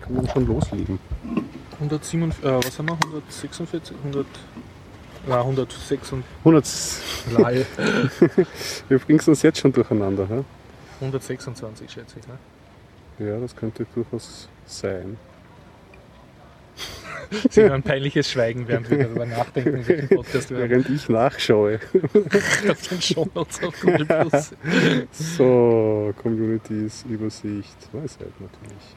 Kann man schon loslegen. 147, äh, was haben wir? 146, 100, na, 106 und 100, Lei. wir bringen uns jetzt schon durcheinander. Hä? 126 schätze ich. Ne? Ja, das könnte durchaus sein. Sie hören peinliches Schweigen, während wir darüber nachdenken, welchen Podcast wir Während ich nachschaue. auf den Shownotes auf Google Plus. So, Communities, Übersicht, Weisheit natürlich.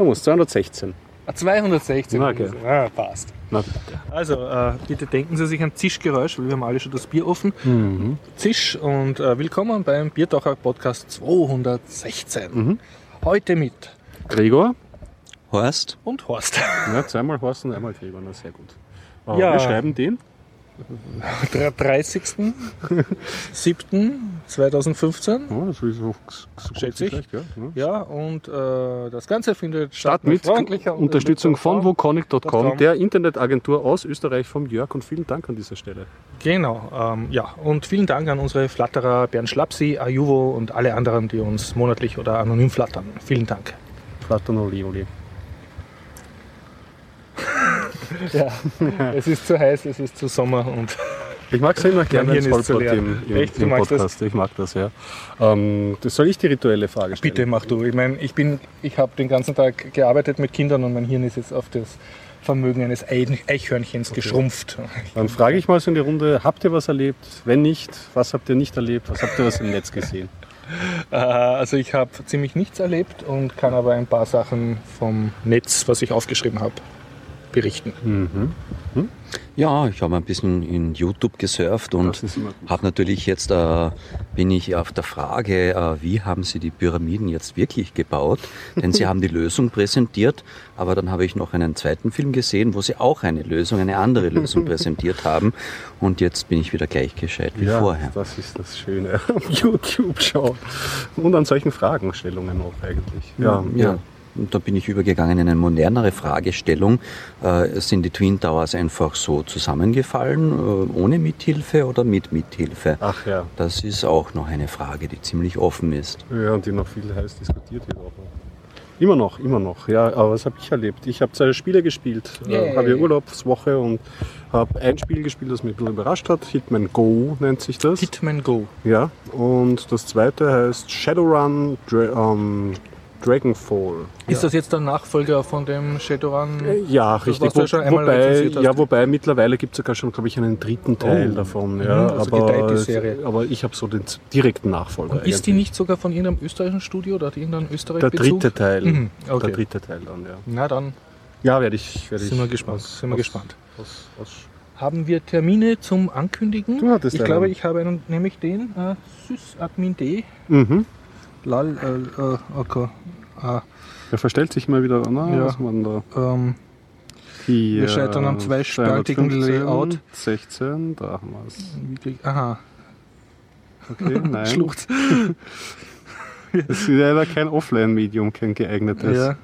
Man muss 216. Ah, 216. Na, okay. Ah, passt. Na bitte. Also, äh, bitte denken Sie sich ein Zischgeräusch, weil wir haben alle schon das Bier offen. Mhm. Zisch und äh, willkommen beim Biertaucher Podcast 216. Mhm. Heute mit Gregor? Horst? und Horst. Ja, zweimal Horst und einmal Gregor, na sehr gut. Aber Ja. Wir schreiben den. 30.07.2015. Oh, das ist so, so Schätze ich. Ja. Ja. Ja, und äh, das Ganze findet statt mit freundlicher Unterstützung von wokonic.com, .com. der Internetagentur aus Österreich vom Jörg und vielen Dank an dieser Stelle. Genau, ähm, ja. Und vielen Dank an unsere Flatterer Bernd Schlapsi, Ajuvo und alle anderen, die uns monatlich oder anonym flattern. Vielen Dank. Flattern Oli Oli. Ja, es ist zu heiß, es ist zu Sommer und Ich mag es immer gerne ins leer. im, im, Echt? Im magst das? Podcast. Ich mag das, ja. Ähm, das soll ich die rituelle Frage stellen? bitte mach du. Ich meine, ich bin, ich habe den ganzen Tag gearbeitet mit Kindern und mein Hirn ist jetzt auf das Vermögen eines Ei- Eichhörnchens geschrumpft. Dann frage ich mal so in die Runde, habt ihr was erlebt? Wenn nicht, was habt ihr nicht erlebt? Was habt ihr was im Netz gesehen? Äh, also ich habe ziemlich nichts erlebt und kann aber ein paar Sachen vom Netz, was ich aufgeschrieben habe, berichten. Mhm. Ja, ich habe ein bisschen in YouTube gesurft und habe natürlich jetzt, äh, bin ich auf der Frage, äh, wie haben Sie die Pyramiden jetzt wirklich gebaut? Denn Sie haben die Lösung präsentiert, aber dann habe ich noch einen zweiten Film gesehen, wo Sie auch eine Lösung, eine andere Lösung präsentiert haben. Und jetzt bin ich wieder gleich gescheit wie Ja, vorher. das ist das Schöne auf YouTube schauen. Und an solchen Fragenstellungen auch eigentlich. Ja, Ja. Und da bin ich übergegangen in eine modernere Fragestellung. Äh, sind die Twin Towers einfach so zusammengefallen, äh, ohne Mithilfe oder mit Mithilfe? Ach ja. Das ist auch noch eine Frage, die ziemlich offen ist. Ja, und die noch viel heiß diskutiert wird auch. Immer noch, immer noch. Ja, aber was habe ich erlebt? Ich habe zwei Spiele gespielt. Äh, habe ja Urlaubswoche und habe ein Spiel gespielt, das mich ein bisschen überrascht hat. Hitman Go nennt sich das. Hitman Go. Ja, und das zweite heißt Shadowrun Dra ähm, Dragonfall. Ist das jetzt der Nachfolger von dem Shadowrun? Ja, richtig. du ja schon einmal wobei, ja, wobei mittlerweile gibt es sogar schon, glaube ich, einen dritten Teil Oh. davon. Ja, Mhm, also aber, aber ich habe so den direkten Nachfolger. Und ist die nicht sogar von irgendeinem österreichischen Studio oder hat irgendein der Österreich-Bezug? dritte Teil? Mhm, okay. Der dritte Teil dann, ja. Na dann Ja, werde ich. Werde sind ich wir gespannt. was- sind wir was- gespannt. Was, Haben wir Termine zum Ankündigen? Du hattest ich einen. glaube, ich habe einen, nämlich den äh, sysadmin D. mhm. Lal, äh, äh, okay. Ah, Der verstellt sich mal wieder. Na, Ja. was man da? ähm, Hier, Wir scheitern am zweispaltigen 215, Layout. 16, da haben wir es. aha, Okay, nein. Schlucht. Das ist leider kein Offline-Medium, kein geeignetes. Ja.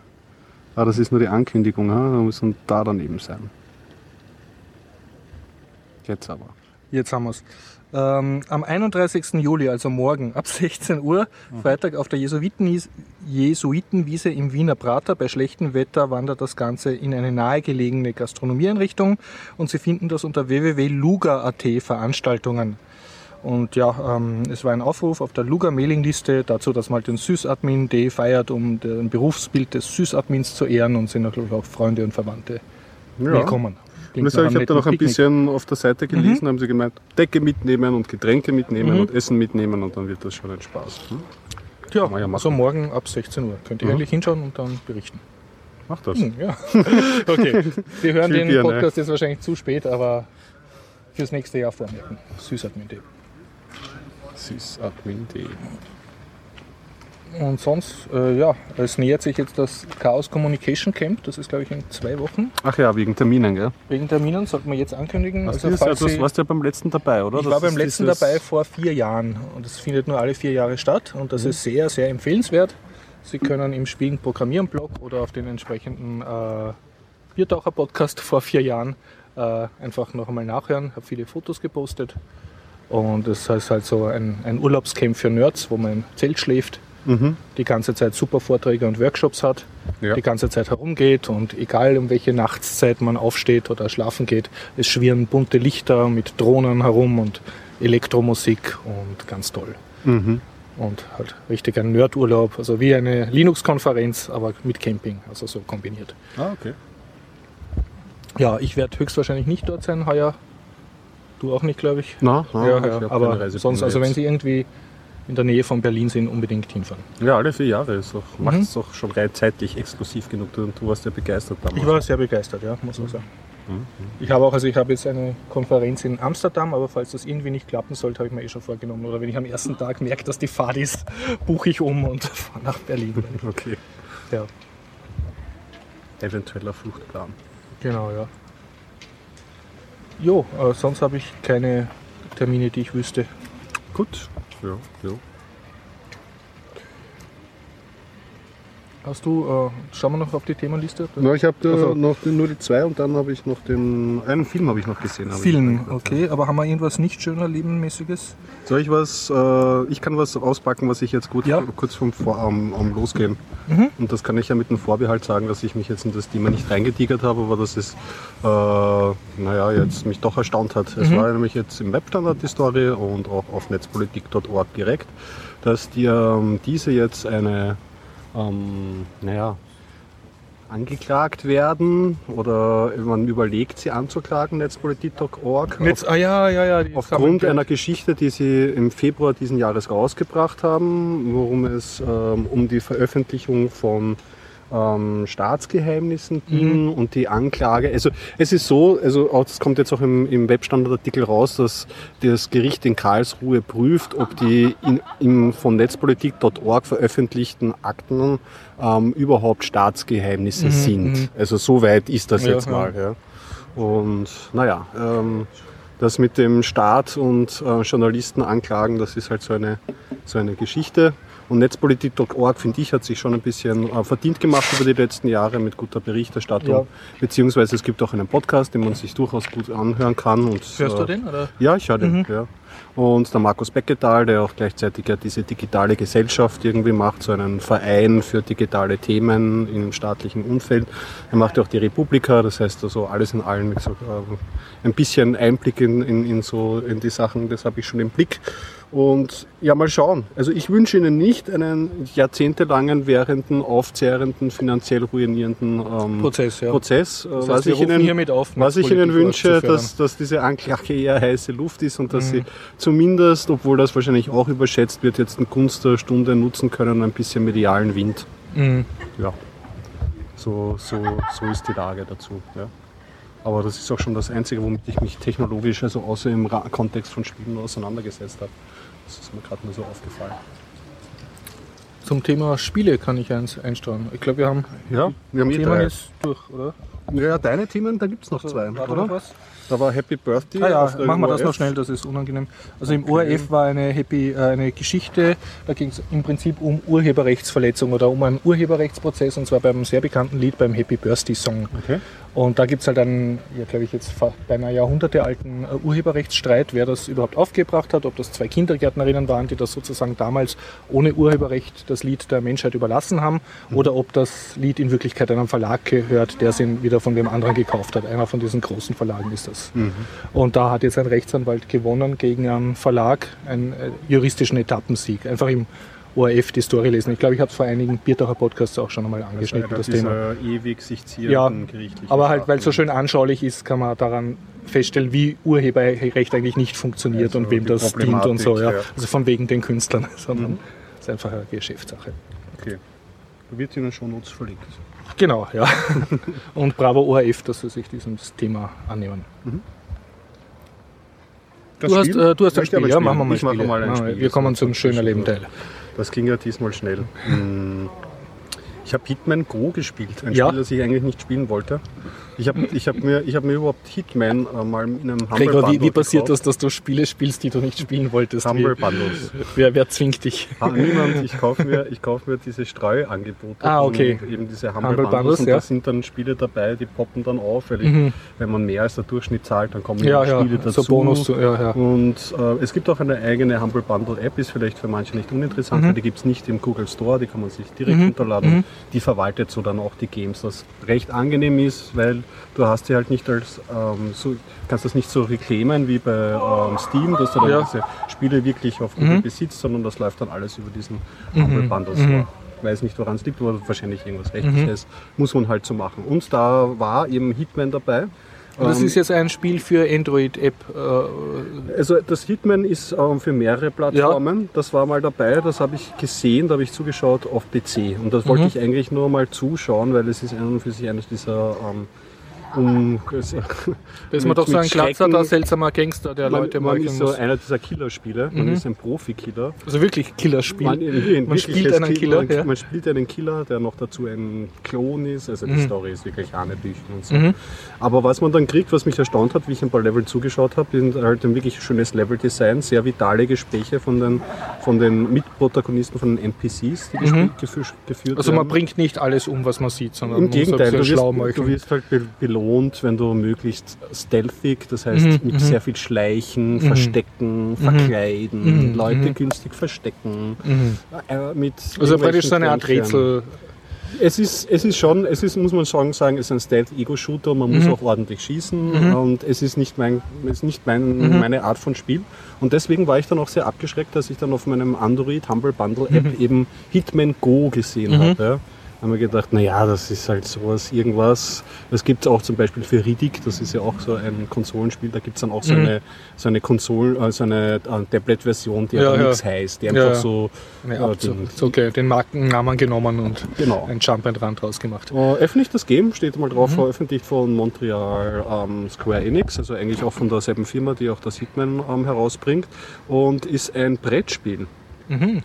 Ah, das ist nur die Ankündigung, ha? da muss man da daneben sein. Jetzt aber. Jetzt haben wir es. Ähm, am 31. Juli, also morgen, ab 16 Uhr, Freitag auf der Jesuiten Jesuitenwiese im Wiener Prater. Bei schlechtem Wetter wandert das Ganze in eine nahegelegene Gastronomieeinrichtung und Sie finden das unter www.luga.at Veranstaltungen. Und ja, ähm, es war ein Aufruf auf der Luga-Mailingliste dazu, dass man halt den Sysadmin Day feiert, um den Berufsbild des Sysadmins zu ehren und sind natürlich auch Freunde und Verwandte Ja. willkommen. Ich muss sagen, ich habe da noch ein bisschen auf der Seite gelesen, haben sie gemeint, Decke mitnehmen und Getränke mitnehmen Mhm. und Essen mitnehmen und dann wird das schon ein Spaß. Hm? Ja, ja also morgen ab 16 Uhr. Könnt ihr Mhm. eigentlich hinschauen und dann berichten. Mach das. Hm, ja. Okay. Sie hören den Bier, ne? Podcast jetzt wahrscheinlich zu spät, aber fürs nächste Jahr vormerken. Süßadmin Day. Und sonst, äh, ja, es nähert sich jetzt das Chaos Communication Camp. Das ist, glaube ich, in zwei Wochen. Ach ja, wegen Terminen, gell? Wegen Terminen sollten wir jetzt ankündigen. Also, Also, das, falls Sie, warst du ja beim letzten dabei, oder? ich Das war beim letzten dabei vor vier Jahren und es findet nur alle vier Jahre statt und Mhm. das ist sehr, sehr empfehlenswert. Sie können im Spielen Programmieren Blog oder auf den entsprechenden äh, Biertaucher-Podcast vor vier Jahren äh, einfach noch einmal nachhören. Ich habe viele Fotos gepostet und es ist halt so ein, ein Urlaubscamp für Nerds, wo man im Zelt schläft die ganze Zeit super Vorträge und Workshops hat, Ja. die ganze Zeit herumgeht und egal um welche Nachtszeit man aufsteht oder schlafen geht, es schwirren bunte Lichter mit Drohnen herum und Elektromusik und ganz toll. Mhm. Und halt richtig ein Nerdurlaub, also wie eine Linux-Konferenz, aber mit Camping, also so kombiniert. Ah, okay. Ja, ich werde höchstwahrscheinlich nicht dort sein heuer. Du auch nicht, glaube ich. Na, na, ja, ich ja. hab keine aber sonst, also wenn. Sie irgendwie in der Nähe von Berlin sind, unbedingt hinfahren. Ja, alle vier Jahre ist doch, Mhm. macht es doch schon rein zeitlich exklusiv genug. Du, du warst ja begeistert damals. Ich war sehr begeistert, ja, muss man sagen. Mhm. Ich habe auch, also ich habe jetzt eine Konferenz in Amsterdam, aber falls das irgendwie nicht klappen sollte, habe ich mir eh schon vorgenommen. Oder wenn ich am ersten Tag merke, dass die Fahrt ist, buche ich um und fahre nach Berlin. Okay. Ja, Eventueller Fluchtplan. genau, ja. Jo, äh, sonst habe ich keine Termine, die ich wüsste. Gut. Ja, ja. Hast du, äh, schauen wir noch auf die Themenliste? Na, ich habe Also- noch nur die zwei und dann habe ich noch den. Einen Film habe ich noch gesehen. Film, okay, aber haben wir irgendwas nicht schöner Lebenmäßiges? Soll ich was? Äh, ich kann was auspacken, was ich jetzt gut Ja. kurz vom Vor am am Losgehen. Mhm. Und das kann ich ja mit dem Vorbehalt sagen, dass ich mich jetzt in das Thema nicht reingetigert habe, aber dass es, äh, naja, jetzt mich doch erstaunt hat. Es Mhm. war nämlich jetzt im Webstandard die Story und auch auf netzpolitik.org direkt, dass die, ähm, diese jetzt eine, ähm, naja, angeklagt werden oder man überlegt, sie anzuklagen, netzpolitik.org. Jetzt, ah ja, ja, ja. Aufgrund einer Geschichte, die sie im Februar diesen Jahres rausgebracht haben, worum es ähm, um die Veröffentlichung von ähm, Staatsgeheimnissen ging und die Anklage. Also es ist so, also auch, das kommt jetzt auch im, im Webstandardartikel raus, dass das Gericht in Karlsruhe prüft, ob die in, im von netzpolitik.org veröffentlichten Akten ähm, überhaupt Staatsgeheimnisse Mhm, sind. mhm. Also so weit ist das Ja, jetzt ja. mal. Ja. Und naja, ähm, das mit dem Staat und äh, Journalisten anklagen, das ist halt so eine, so eine Geschichte. Und netzpolitik.org, finde ich, hat sich schon ein bisschen äh, verdient gemacht über die letzten Jahre mit guter Berichterstattung. Ja. Beziehungsweise es gibt auch einen Podcast, den man sich durchaus gut anhören kann. Und, Hörst du äh, den? Oder? Ja, ich höre den. Ja. Und der Markus Becketal, der auch gleichzeitig ja diese digitale Gesellschaft irgendwie macht, so einen Verein für digitale Themen im staatlichen Umfeld. Er macht ja auch die Republika, das heißt also alles in allem wie gesagt, ähm, ein bisschen Einblick in, in, in, so, in die Sachen, das habe ich schon im Blick. Und ja, mal schauen. Also ich wünsche Ihnen nicht einen jahrzehntelangen, währenden, aufzehrenden, finanziell ruinierenden ähm, Prozess, ja. Prozess. Äh, Das was heißt, wir ich Ihnen, hiermit auf, was ich Ihnen wünsche, dass, dass diese Anklage eher heiße Luft ist und dass Mhm. Sie zumindest, obwohl das wahrscheinlich auch überschätzt wird, jetzt eine Gunst der Stunde nutzen können, ein bisschen medialen Wind. Mhm. Ja, so, so, so ist die Lage dazu. Ja. Aber das ist auch schon das Einzige, womit ich mich technologisch, also außer im Kontext von Spielen auseinandergesetzt habe. Das ist mir gerade nur so aufgefallen. Zum Thema Spiele kann ich eins einsteuern. Ich glaube, wir haben Ja, wir haben eh Themen jetzt durch, oder? Ja, deine Themen, da gibt es noch zwei, War oder? noch was? Da war Happy Birthday. Ah ja, machen wir das noch schnell, das ist unangenehm. Also im ORF war eine, Happy, äh, eine Geschichte, da ging es im Prinzip um Urheberrechtsverletzung oder um einen Urheberrechtsprozess und zwar beim sehr bekannten Lied beim Happy Birthday Song. Okay. Und da gibt es halt einen, ja glaube ich jetzt beinahe Jahrhunderte alten äh, Urheberrechtsstreit, wer das überhaupt aufgebracht hat, ob das zwei Kindergärtnerinnen waren, die das sozusagen damals ohne Urheberrecht das Lied der Menschheit überlassen haben, oder ob das Lied in Wirklichkeit einem Verlag gehört, der es wieder von wem anderen gekauft hat. Einer von diesen großen Verlagen ist das. Und da hat jetzt ein Rechtsanwalt gewonnen gegen einen Verlag, einen äh, juristischen Etappensieg. Einfach im ORF die Story lesen. Ich glaube, ich habe es vor einigen Biertacher Podcasts auch schon einmal angeschnitten, das, Thema. Thema. ewig sich Ja, ziehenden gerichtlichen aber halt, weil es so schön anschaulich ist, kann man daran feststellen, wie Urheberrecht eigentlich nicht funktioniert Also und wem das dient und so. Ja. Ja. Also von wegen den Künstlern, sondern Mhm. es ist einfach eine Geschäftssache. Okay. Da wird in den Shownotes verlinkt. Genau, ja. und bravo ORF, dass sie sich diesem Thema annehmen. Das Du hast, äh, du hast ein Spiel, ja? Machen wir mal Ich Spiele. mal ein. Spiel. Wir kommen Das zum schönen das Leben Spiel. Teil. Das ging ja diesmal schnell. Hm. Ich habe Hitman Go gespielt, ein Ja. Spiel, das ich eigentlich nicht spielen wollte. Ich habe ich hab mir, ich hab mir überhaupt Hitman äh, mal in einem Humble Gregor, wie, Bundle wie passiert gekauft. das, dass du Spiele spielst, die du nicht spielen wolltest? Humble Wie, Bundles. wer, wer zwingt dich? Ah, niemand, ich kaufe mir, ich kauf mir diese Streuangebote. Ah, okay. Und eben diese Humble, Humble Bundles. Bundles, und ja. da sind dann Spiele dabei, die poppen dann auf, weil ich, Mhm. wenn man mehr als der Durchschnitt zahlt, dann kommen Ja, die ja, Spiele dazu. so Bonus, ja, ja. Und äh, es gibt auch eine eigene Humble Bundle App, ist vielleicht für manche nicht uninteressant, Mhm. weil die gibt es nicht im Google Store, die kann man sich direkt runterladen. Die verwaltet so dann auch die Games, was recht angenehm ist, weil du hast die halt nicht als, ähm, so, kannst das nicht so reclaimen wie bei ähm, Steam, dass du dann Ja. Mhm. diese Spiele wirklich auf Google besitzt, sondern das läuft dann alles über diesen Humble Bundle Store. Ich weiß nicht, woran es liegt, aber wahrscheinlich irgendwas Mhm. Rechtliches. Muss man halt so machen. Und da war eben Hitman dabei. Und das Ähm, ist jetzt ein Spiel für Android-App. Äh, also das Hitman ist ähm, für mehrere Plattformen. Das war mal dabei, das habe ich gesehen, da habe ich zugeschaut auf PC. Und das wollte Mhm. ich eigentlich nur mal zuschauen, weil es ist an und für sich eines dieser ähm, um, da ist man doch so ein Glatzer, der seltsamer Gangster, der man, Leute man meucheln ist so einer dieser Killerspiele, man ist ein Profikiller. Also wirklich Killerspiel. Man, in, Man spielt einen Killer, man, ja. man spielt einen Killer, der noch dazu ein Klon ist. Also die Mhm. Story ist wirklich Hanebüchen und so. Aber was man dann kriegt, was mich erstaunt hat, wie ich ein paar Level zugeschaut habe, sind halt ein wirklich schönes Leveldesign, sehr vitale Gespräche von den, von den Mitprotagonisten, von den NPCs, die gespielt, gefü- geführt Mhm. Also man werden. bringt nicht alles um, was man sieht, sondern Im man muss ein Gegenteil, du bisschen wirst, du wirst halt be belohnt, wenn du möglichst stealthig, das heißt Mhm, mit sehr viel Schleichen, Verstecken, Verkleiden, Leute günstig verstecken. Äh, mit Mhm. Also praktisch so eine Art Rätsel. es ist, es ist schon, es ist, muss man schon sagen, es ist ein Stealth-Ego-Shooter, man Mhm. muss auch ordentlich schießen und es ist nicht, mein, es ist nicht mein, Mhm. meine Art von Spiel. Und deswegen war ich dann auch sehr abgeschreckt, dass ich dann auf meinem Android Humble Bundle App Mhm. eben Hitman Go gesehen habe. Haben wir gedacht, naja, das ist halt sowas, irgendwas. Das gibt es auch zum Beispiel für Riddick, das ist ja auch so ein Konsolenspiel, da gibt es dann auch so Mhm. eine, so eine Konsol, äh, so eine äh, Tablet-Version, die Ja, aber ja. nichts heißt, die einfach ja. so Nee, äh, den- so, okay, den Markennamen genommen und Genau. ein Jump and Run draus gemacht. Äh, öffentlich das Game, steht mal Mhm. drauf, veröffentlicht von Montreal ähm, Square Enix, also eigentlich auch von derselben Firma, die auch das Hitman ähm, herausbringt und ist ein Brettspiel. Mhm.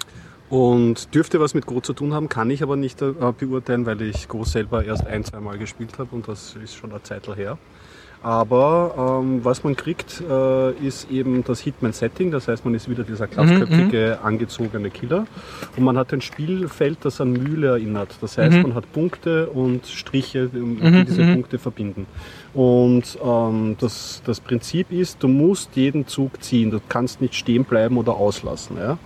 Und dürfte was mit Go zu tun haben, kann ich aber nicht äh, beurteilen, weil ich Go selber erst ein, zwei Mal gespielt habe und das ist schon eine Zeit her. Aber ähm, was man kriegt, äh, ist eben das Hitman-Setting. Das heißt, man ist wieder dieser glatzköpfige, angezogene Killer. Und man hat ein Spielfeld, das an Mühle erinnert. Das heißt, man hat Punkte und Striche, die diese Punkte verbinden. Und ähm, das, das Prinzip ist, du musst jeden Zug ziehen. Du kannst nicht stehen bleiben oder auslassen. Ja?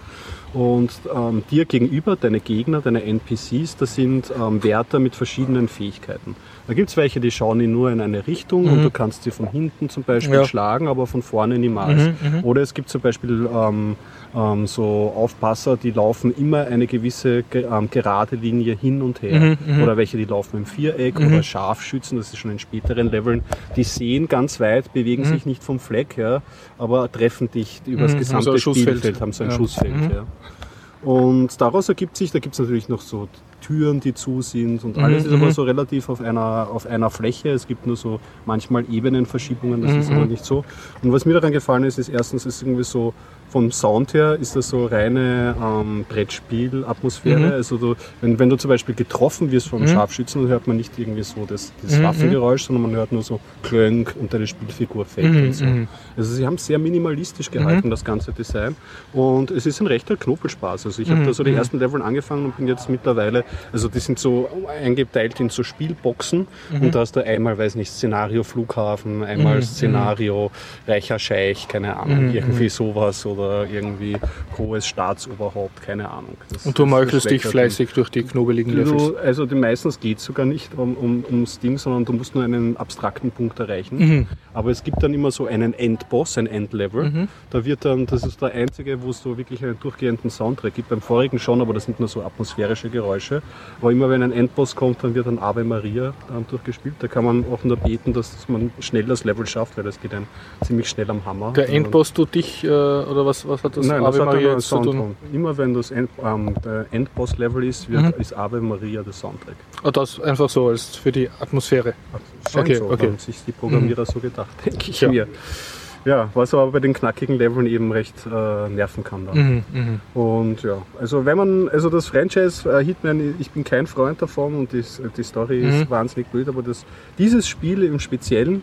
Und ähm, dir gegenüber, deine Gegner, deine NPCs, das sind ähm, Wärter mit verschiedenen Fähigkeiten. Da gibt es welche, die schauen in nur in eine Richtung und du kannst sie von hinten zum Beispiel Ja. schlagen, aber von vorne niemals. Oder es gibt zum Beispiel ähm, ähm, so Aufpasser, die laufen immer eine gewisse ge ähm, gerade Linie hin und her. Oder welche, die laufen im Viereck oder Scharfschützen, das ist schon in späteren Leveln. Die sehen ganz weit, bewegen sich nicht vom Fleck, ja, aber treffen dich über das Mhm, gesamte Schussfeld. Spielfeld, haben so ein Ja. Schussfeld. Ja. Und daraus ergibt sich, da gibt es natürlich noch so Türen, die zu sind und alles ist aber so relativ auf einer, auf einer Fläche. Es gibt nur so manchmal Ebenenverschiebungen, das ist aber nicht so. Und was mir daran gefallen ist, ist erstens, ist irgendwie so vom Sound her ist das so reine ähm, Brettspiel-Atmosphäre. Also du, wenn, wenn du zum Beispiel getroffen wirst vom Scharfschützen, dann hört man nicht irgendwie so das, das Waffengeräusch, sondern man hört nur so Klönk und deine Spielfigur fällt und so. Also sie haben sehr minimalistisch gehalten, das ganze Design. Und es ist ein rechter Knobelspaß. Also ich habe da so die ersten Level angefangen und bin jetzt mittlerweile, also die sind so eingeteilt in so Spielboxen. Und da hast du einmal, weiß nicht, Szenario Flughafen, einmal Szenario Reicher Scheich, keine Ahnung, irgendwie sowas oder irgendwie hohes Staatsoberhaupt, keine Ahnung. Das- Und du meuchelst dich fleißig durch die knobeligen. Du, also die meistens geht es sogar nicht um, um, ums Ding, sondern du musst nur einen abstrakten Punkt erreichen. Mhm. Aber es gibt dann immer so einen Endboss, ein Endlevel. Mhm. Da wird dann, das ist der einzige, wo es so wirklich einen durchgehenden Soundtrack gibt. Beim vorigen schon, aber das sind nur so atmosphärische Geräusche. Aber immer wenn ein Endboss kommt, dann wird dann Ave Maria durchgespielt. Da kann man auch nur beten, dass man schnell das Level schafft, weil das geht dann ziemlich schnell am Hammer. Der Endboss tut dich, äh, oder was, was hat das Nein, das Ave hat Maria jetzt zu tun? Immer wenn das End, ähm, der Endboss-Level ist, wird, Mhm. ist Ave Maria der Soundtrack. Ah, das einfach so als für die Atmosphäre. Scheint Okay, so, okay. haben sich die Programmierer so gedacht, denke ich Ja. mir. Ja, was aber bei den knackigen Leveln eben recht äh, nerven kann dann. Mhm, mhm. Und ja, also wenn man, also das Franchise äh, Hitman, ich bin kein Freund davon und die, die Story Mhm. ist wahnsinnig blöd, aber das, dieses Spiel im Speziellen,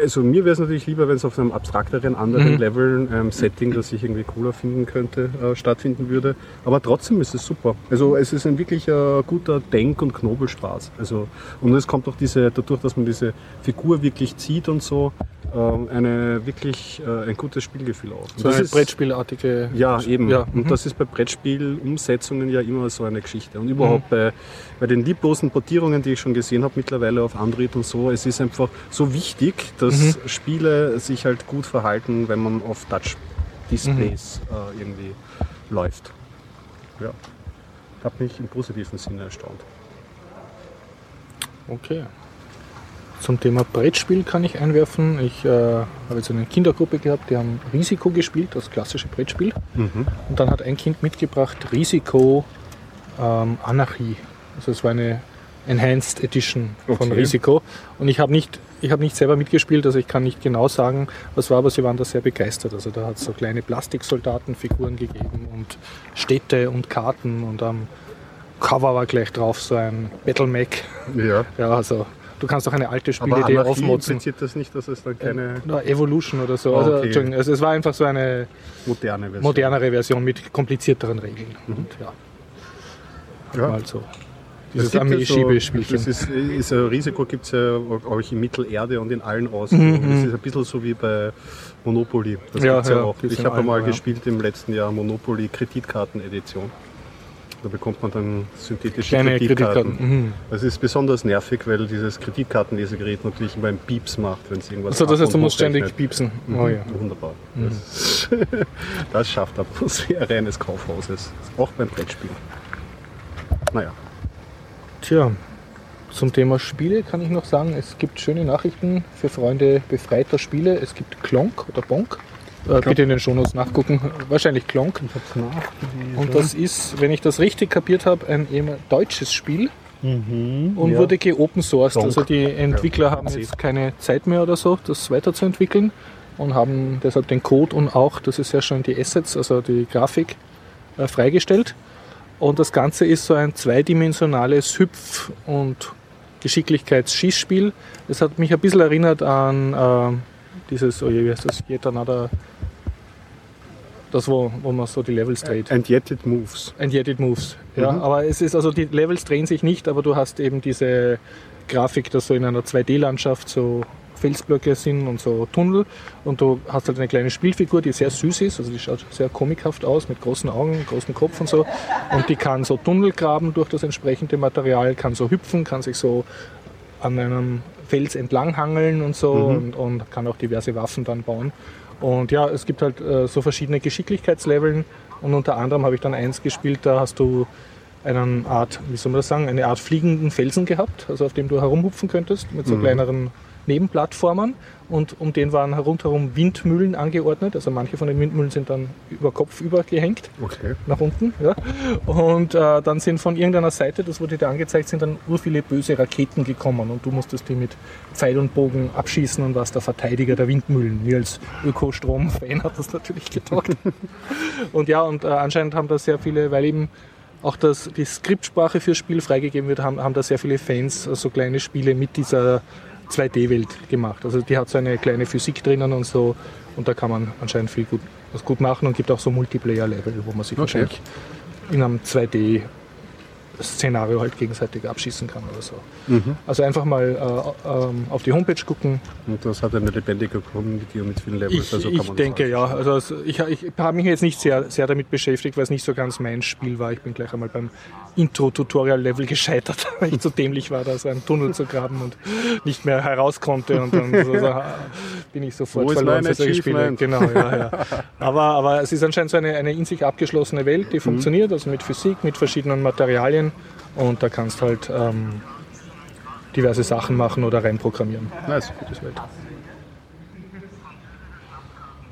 also mir wäre es natürlich lieber, wenn es auf einem abstrakteren, anderen Mhm. Level, ähm, Setting, das ich irgendwie cooler finden könnte, äh, stattfinden würde. Aber trotzdem ist es super. Also es ist ein wirklich äh, guter Denk- und Knobelspaß. Also, und es kommt auch diese, dadurch, dass man diese Figur wirklich zieht und so, eine wirklich äh, ein gutes Spielgefühl auf. Und So das eine ist- Brettspielartige. ja, eben. Ja, Und mhm. das ist bei Brettspielumsetzungen ja immer so eine Geschichte. Und überhaupt bei, bei den lieblosen Portierungen, die ich schon gesehen habe mittlerweile auf Android und so, es ist einfach so wichtig, dass Spiele sich halt gut verhalten, wenn man auf Touch-Displays äh, irgendwie läuft. Ja. Hat mich im positiven Sinne erstaunt. Okay. Zum Thema Brettspiel kann ich einwerfen. Ich äh, habe jetzt eine Kindergruppe gehabt, die haben Risiko gespielt, das klassische Brettspiel. Mhm. Und dann hat ein Kind mitgebracht Risiko ähm, Anarchie. Also es war eine Enhanced Edition von Okay. Risiko. Und ich habe nicht, ich habe nicht selber mitgespielt, also ich kann nicht genau sagen, was war, aber sie waren da sehr begeistert. Also da hat es so kleine Plastiksoldatenfiguren gegeben und Städte und Karten und am Cover war gleich drauf so ein Battle Mac. Ja. Ja, also du kannst auch eine alte Aber Spielidee aufmotzen. impliziert das nicht, dass es dann keine Na, Evolution oder so. Also, okay. Entschuldigung, also es war einfach so eine moderne Version. modernere Version mit komplizierteren Regeln. Mhm. Und ja, Ja. mal so. Es Dieses so- Armee-Schiebespielchen. Das ist, ist ein Risiko gibt es ja auch in Mittelerde und in allen aus. Mhm, Das ist ein bisschen so wie bei Monopoly. Das Ja, gibt's ja, ja, auch. Ich habe mal gespielt im letzten Jahr Monopoly Kreditkarten-Edition. Da bekommt man dann synthetische Kleine Kreditkarten. Kreditkarten. Mhm. Das ist besonders nervig, weil dieses Kreditkartenlesegerät natürlich immer ein Pieps macht, wenn es irgendwas Also das heißt, du musst ständig piepsen. Mhm, Oh ja. Wunderbar. Das, das schafft Atmosphäre eines Kaufhauses. Auch beim Brettspiel. Naja. Tja, zum Thema Spiele kann ich noch sagen, es gibt schöne Nachrichten für Freunde befreiter Spiele. Es gibt Klonk oder Bonk. Äh, bitte in den Shownotes nachgucken. Wahrscheinlich Klonk. Und das ist, wenn ich das richtig kapiert habe, ein deutsches Spiel und Ja. wurde geopen sourced. Also die Entwickler haben jetzt keine Zeit mehr oder so, das weiterzuentwickeln und haben deshalb den Code und auch, das ist ja schon die Assets, also die Grafik, äh, freigestellt. Und das Ganze ist so ein zweidimensionales Hüpf- und Geschicklichkeitsschießspiel. Es hat mich ein bisschen erinnert an äh, dieses, oh je, wie heißt das, Yet Another, das, wo, wo man so die Levels dreht. And yet it moves. And yet it moves. Ja, Mhm. aber es ist also die Levels drehen sich nicht, aber du hast eben diese Grafik, dass so in einer 2D-Landschaft so Felsblöcke sind und so Tunnel und du hast halt eine kleine Spielfigur, die sehr süß ist, also die schaut sehr komikhaft aus mit großen Augen, großen Kopf und so und die kann so Tunnel graben durch das entsprechende Material, kann so hüpfen, kann sich so an einem Fels entlang hangeln und so und, und kann auch diverse Waffen dann bauen. Und ja, es gibt halt äh, so verschiedene Geschicklichkeitsleveln. Und unter anderem habe ich dann eins gespielt, da hast du eine Art, wie soll man das sagen, eine Art fliegenden Felsen gehabt, also auf dem du herumhupfen könntest mit so kleineren Nebenplattformern und um den waren rundherum Windmühlen angeordnet. Also manche von den Windmühlen sind dann über Kopf übergehängt Okay. nach unten. Ja. Und äh, dann sind von irgendeiner Seite, das wurde dir angezeigt, sind dann ur viele böse Raketen gekommen und du musstest die mit Pfeil und Bogen abschießen und warst der Verteidiger der Windmühlen. Mir als Ökostrom-Fan hat das natürlich getaugt. und ja, und äh, anscheinend haben da sehr viele, weil eben auch das, die Skriptsprache fürs Spiel freigegeben wird, haben, haben da sehr viele Fans so also kleine Spiele mit dieser 2D-Welt gemacht. Also die hat so eine kleine Physik drinnen und so und da kann man anscheinend viel gut, was gut machen und gibt auch so Multiplayer-Level, wo man sich Okay. wahrscheinlich in einem 2D-Szenario halt gegenseitig abschießen kann oder so. Mhm. Also einfach mal äh, ähm, auf die Homepage gucken. Und das hat eine lebendige Community mit vielen Levels. Ich, also kann ich denke ja. Also es- ich, ich habe mich jetzt nicht sehr, sehr damit beschäftigt, weil es nicht so ganz mein Spiel war. Ich bin gleich einmal beim Intro-Tutorial-Level gescheitert, weil ich zu dämlich war, da so einen Tunnel zu graben und nicht mehr heraus konnte. Und dann so, so, bin ich sofort Wo verloren für solche Spiele. Genau, ja, ja. Aber, aber es ist anscheinend so eine, eine in sich abgeschlossene Welt, Mhm. die funktioniert, also mit Physik, mit verschiedenen Materialien. Und da kannst halt ähm, diverse Sachen machen oder reinprogrammieren. Nice. das Welt.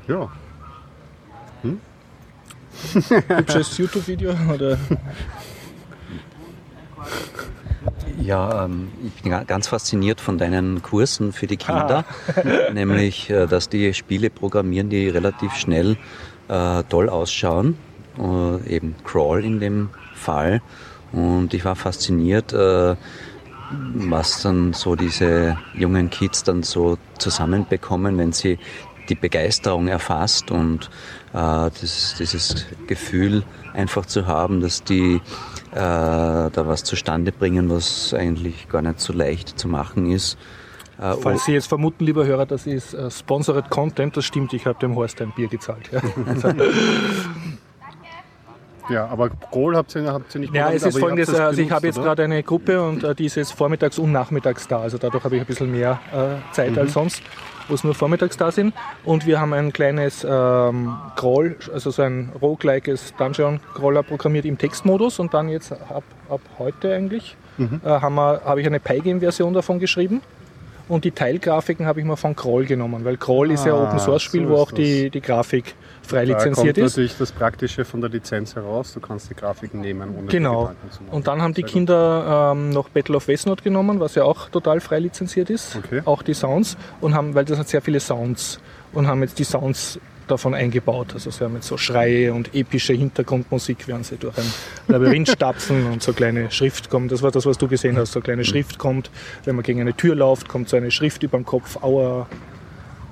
Ja. Hübsches YouTube-Video oder Ja, ähm, ich bin ganz fasziniert von deinen Kursen für die Kinder, ah. nämlich, äh, dass die Spiele programmieren, die relativ schnell äh, toll ausschauen, äh, eben Crawl in dem Fall. Und ich war fasziniert, äh, was dann so diese jungen Kids dann so zusammenbekommen, wenn sie die Begeisterung erfasst und äh, das, dieses Gefühl einfach zu haben, dass die äh, da was zustande bringen, was eigentlich gar nicht so leicht zu machen ist. Äh, Falls Sie jetzt vermuten, lieber Hörer, das ist äh, Sponsored Content, das stimmt, ich habe dem Horst ein Bier gezahlt. Ja. Ja, aber Kohl habt ihr, habt ihr nicht Ja, es ist folgendes, also ich habe jetzt gerade eine Gruppe und äh, die ist jetzt vormittags und nachmittags da. Also dadurch habe ich ein bisschen mehr äh, Zeit mhm. als sonst, wo es nur vormittags da sind. Und wir haben ein kleines ähm, Crawl, also so ein roguelikes Dungeon-Crawler programmiert im Textmodus und dann jetzt ab, ab heute eigentlich mhm. äh, habe hab ich eine Pygame-Version davon geschrieben. Und die Teilgrafiken habe ich mal von Crawl genommen, weil Crawl ah, ist ja ah, Open Source Spiel, so wo auch die, die Grafik frei da lizenziert kommt ist. natürlich das Praktische von der Lizenz heraus. Du kannst die Grafiken nehmen, ohne Genau. Und dann haben die Kinder ähm, noch Battle of Westnot genommen, was ja auch total frei lizenziert ist. Okay. Auch die Sounds. Und haben, weil das hat sehr viele Sounds. Und haben jetzt die Sounds davon eingebaut. Also sie haben jetzt so Schreie und epische Hintergrundmusik, während sie durch ein Labyrinth stapfen und so kleine Schrift kommt. Das war das, was du gesehen hast. So kleine mhm. Schrift kommt. Wenn man gegen eine Tür läuft, kommt so eine Schrift über dem Kopf. Aua,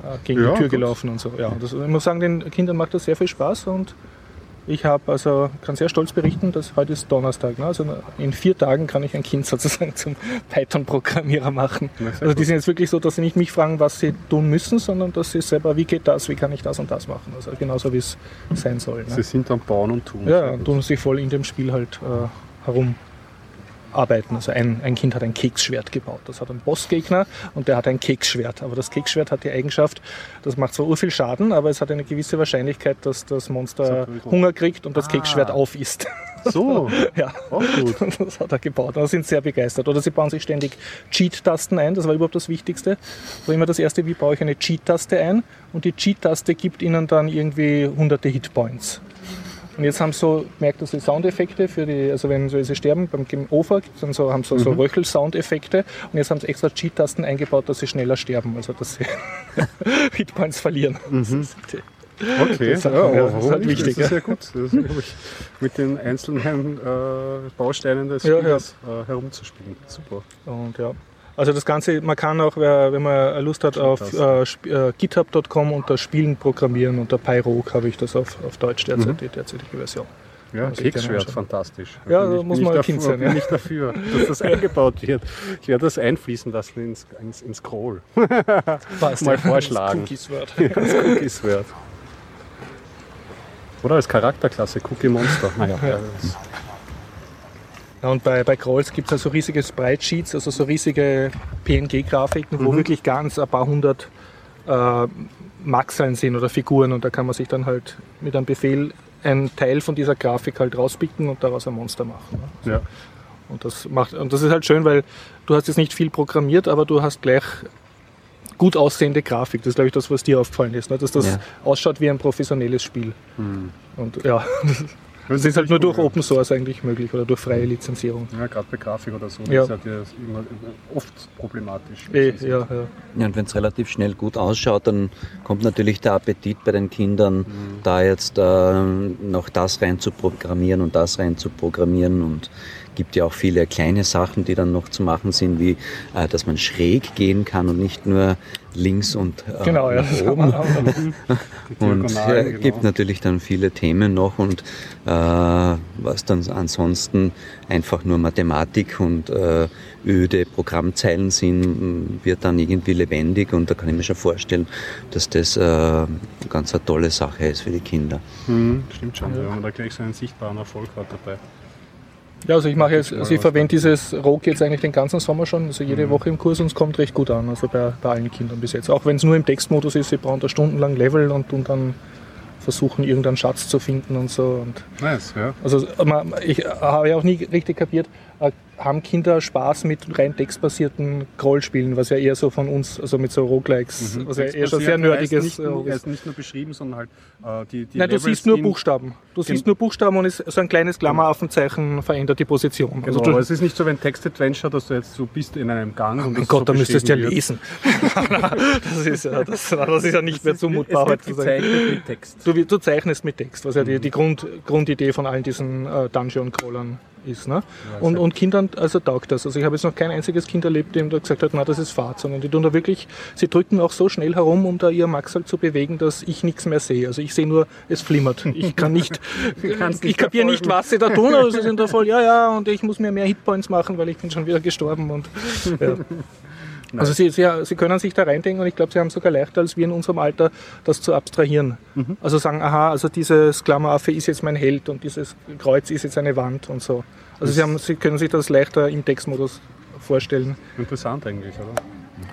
äh, gegen ja, die Tür gut. gelaufen und so. Ja, das, ich muss sagen, den Kindern macht das sehr viel Spaß und ich habe also kann sehr stolz berichten, dass heute ist Donnerstag. Ne? Also in vier Tagen kann ich ein Kind sozusagen zum Python-Programmierer machen. Also die sind jetzt wirklich so, dass sie nicht mich fragen, was sie tun müssen, sondern dass sie selber, wie geht das, wie kann ich das und das machen. Also genauso wie es sein soll. Ne? Sie sind am Bauen und tun. Ja, und tun sich voll in dem Spiel halt äh, herum arbeiten. Also ein, ein Kind hat ein Keksschwert gebaut. Das hat einen Bossgegner und der hat ein Keksschwert. Aber das Keksschwert hat die Eigenschaft, das macht zwar urviel Schaden, aber es hat eine gewisse Wahrscheinlichkeit, dass das Monster Hunger kriegt und das ah. Keksschwert aufisst. So, ja. Auch gut. Das hat er gebaut. Und sind sehr begeistert. Oder sie bauen sich ständig Cheat-Tasten ein. Das war überhaupt das Wichtigste. War immer das erste, wie baue ich eine Cheat-Taste ein? Und die Cheat-Taste gibt ihnen dann irgendwie hunderte Hitpoints. Und jetzt haben sie so gemerkt, dass sie Soundeffekte für die, also wenn sie sterben beim OFA, dann so, haben sie so, mhm. so Röchel-Soundeffekte und jetzt haben sie extra Cheat-Tasten eingebaut, dass sie schneller sterben, also dass sie Hitpoints verlieren. Mhm. Okay, das, ja, ja, das ist halt wichtig. Das ist sehr gut. Das ist, mit den einzelnen äh, Bausteinen des ja, Spiels äh, herumzuspielen. Super. Und ja, also das Ganze, man kann auch, wenn man Lust hat, auf äh, äh, github.com unter Spielen programmieren, unter Pyrogue habe ich das auf, auf Deutsch derzeit, mhm. die derzeitige Version. Ja, Kriegsschwert, fantastisch. Ja, da muss man ein Kind sein. Ja. Bin ich dafür, dass das eingebaut wird. Ich werde das einfließen lassen ins, ins, ins Scroll. Passt, Mal vorschlagen. Cookies Word. Cookies Word. Oder als Charakterklasse Cookie Monster. Naja, ja. Ja, und bei, bei Crawls gibt es also riesige Sprite-Sheets, also so riesige PNG-Grafiken, mhm. wo wirklich ganz ein paar hundert äh, Maxeln sind oder Figuren und da kann man sich dann halt mit einem Befehl einen Teil von dieser Grafik halt rauspicken und daraus ein Monster machen. Ne? Ja. Und das, macht, und das ist halt schön, weil du hast jetzt nicht viel programmiert, aber du hast gleich gut aussehende Grafik. Das ist, glaube ich, das, was dir aufgefallen ist, ne? dass das ja. ausschaut wie ein professionelles Spiel. Mhm. Und ja, Das ist halt nur durch Open Source eigentlich möglich oder durch freie Lizenzierung. Ja, gerade bei Grafik oder so, das ja. ist halt immer oft problematisch. E, ja, ja. ja, und wenn es relativ schnell gut ausschaut, dann kommt natürlich der Appetit bei den Kindern, mhm. da jetzt äh, noch das rein zu programmieren und das rein zu programmieren und gibt ja auch viele kleine Sachen, die dann noch zu machen sind, wie äh, dass man schräg gehen kann und nicht nur links und äh, genau, ja, oben. und es äh, gibt natürlich dann viele Themen noch und äh, was dann ansonsten einfach nur Mathematik und äh, öde Programmzeilen sind, wird dann irgendwie lebendig und da kann ich mir schon vorstellen, dass das äh, ganz eine tolle Sache ist für die Kinder. Mhm, stimmt schon, ja. wenn man da gleich so einen sichtbaren Erfolg hat dabei. Ja, also ich mache jetzt, also ich verwende dieses Rogue jetzt eigentlich den ganzen Sommer schon, also jede mhm. Woche im Kurs und es kommt recht gut an, also bei, bei allen Kindern bis jetzt. Auch wenn es nur im Textmodus ist, sie brauchen da stundenlang Level und tun dann versuchen, irgendeinen Schatz zu finden und so. Und nice, ja. Also ich habe ja auch nie richtig kapiert, haben Kinder Spaß mit rein textbasierten Rollspielen, was ja eher so von uns, also mit so Roguelikes, Mhm. ja eher schon sehr nerdiges Nicht äh, nur, ist. nicht nur beschrieben, sondern halt äh, die, die Nein, du Levels, siehst nur Buchstaben. Du siehst nur Buchstaben und ist so ein kleines Klammeraffenzeichen verändert die Position. Genau, Also aber du, es ist nicht so wie ein Text-Adventure, dass du jetzt so bist in einem Gang. und mein Gott, so da müsstest du ja lesen. das, ist ja, das, das ist ja nicht mehr zumutbar heutzutage. gezeichnet mit Text. Du, du zeichnest mit Text, was ja Mhm. die, die Grund, Grundidee von allen diesen äh, Dungeon-Crawlern ist. Ne? und, sehr und Kindern, also taugt das. Also ich habe jetzt noch kein einziges Kind erlebt, dem da gesagt hat, na das ist Fahrt, sondern die tun da wirklich, sie drücken auch so schnell herum, um da ihr Maxal zu bewegen, dass ich nichts mehr sehe. Also ich sehe nur, es flimmert. Ich kann nicht, kannst ich nicht kapiere nicht, was sie da tun, aber sie sind da voll, ja, ja, und ich muss mir mehr Hitpoints machen, weil ich bin schon wieder gestorben und ja. Also sie, sie, sie können sich da reindenken und ich glaube, sie haben sogar leichter als wir in unserem Alter, das zu abstrahieren. Mhm. Also sagen, aha, also dieses Klammeraffe ist jetzt mein Held und dieses Kreuz ist jetzt eine Wand und so. Also sie, haben, sie können sich das leichter im Textmodus vorstellen. Interessant eigentlich, oder?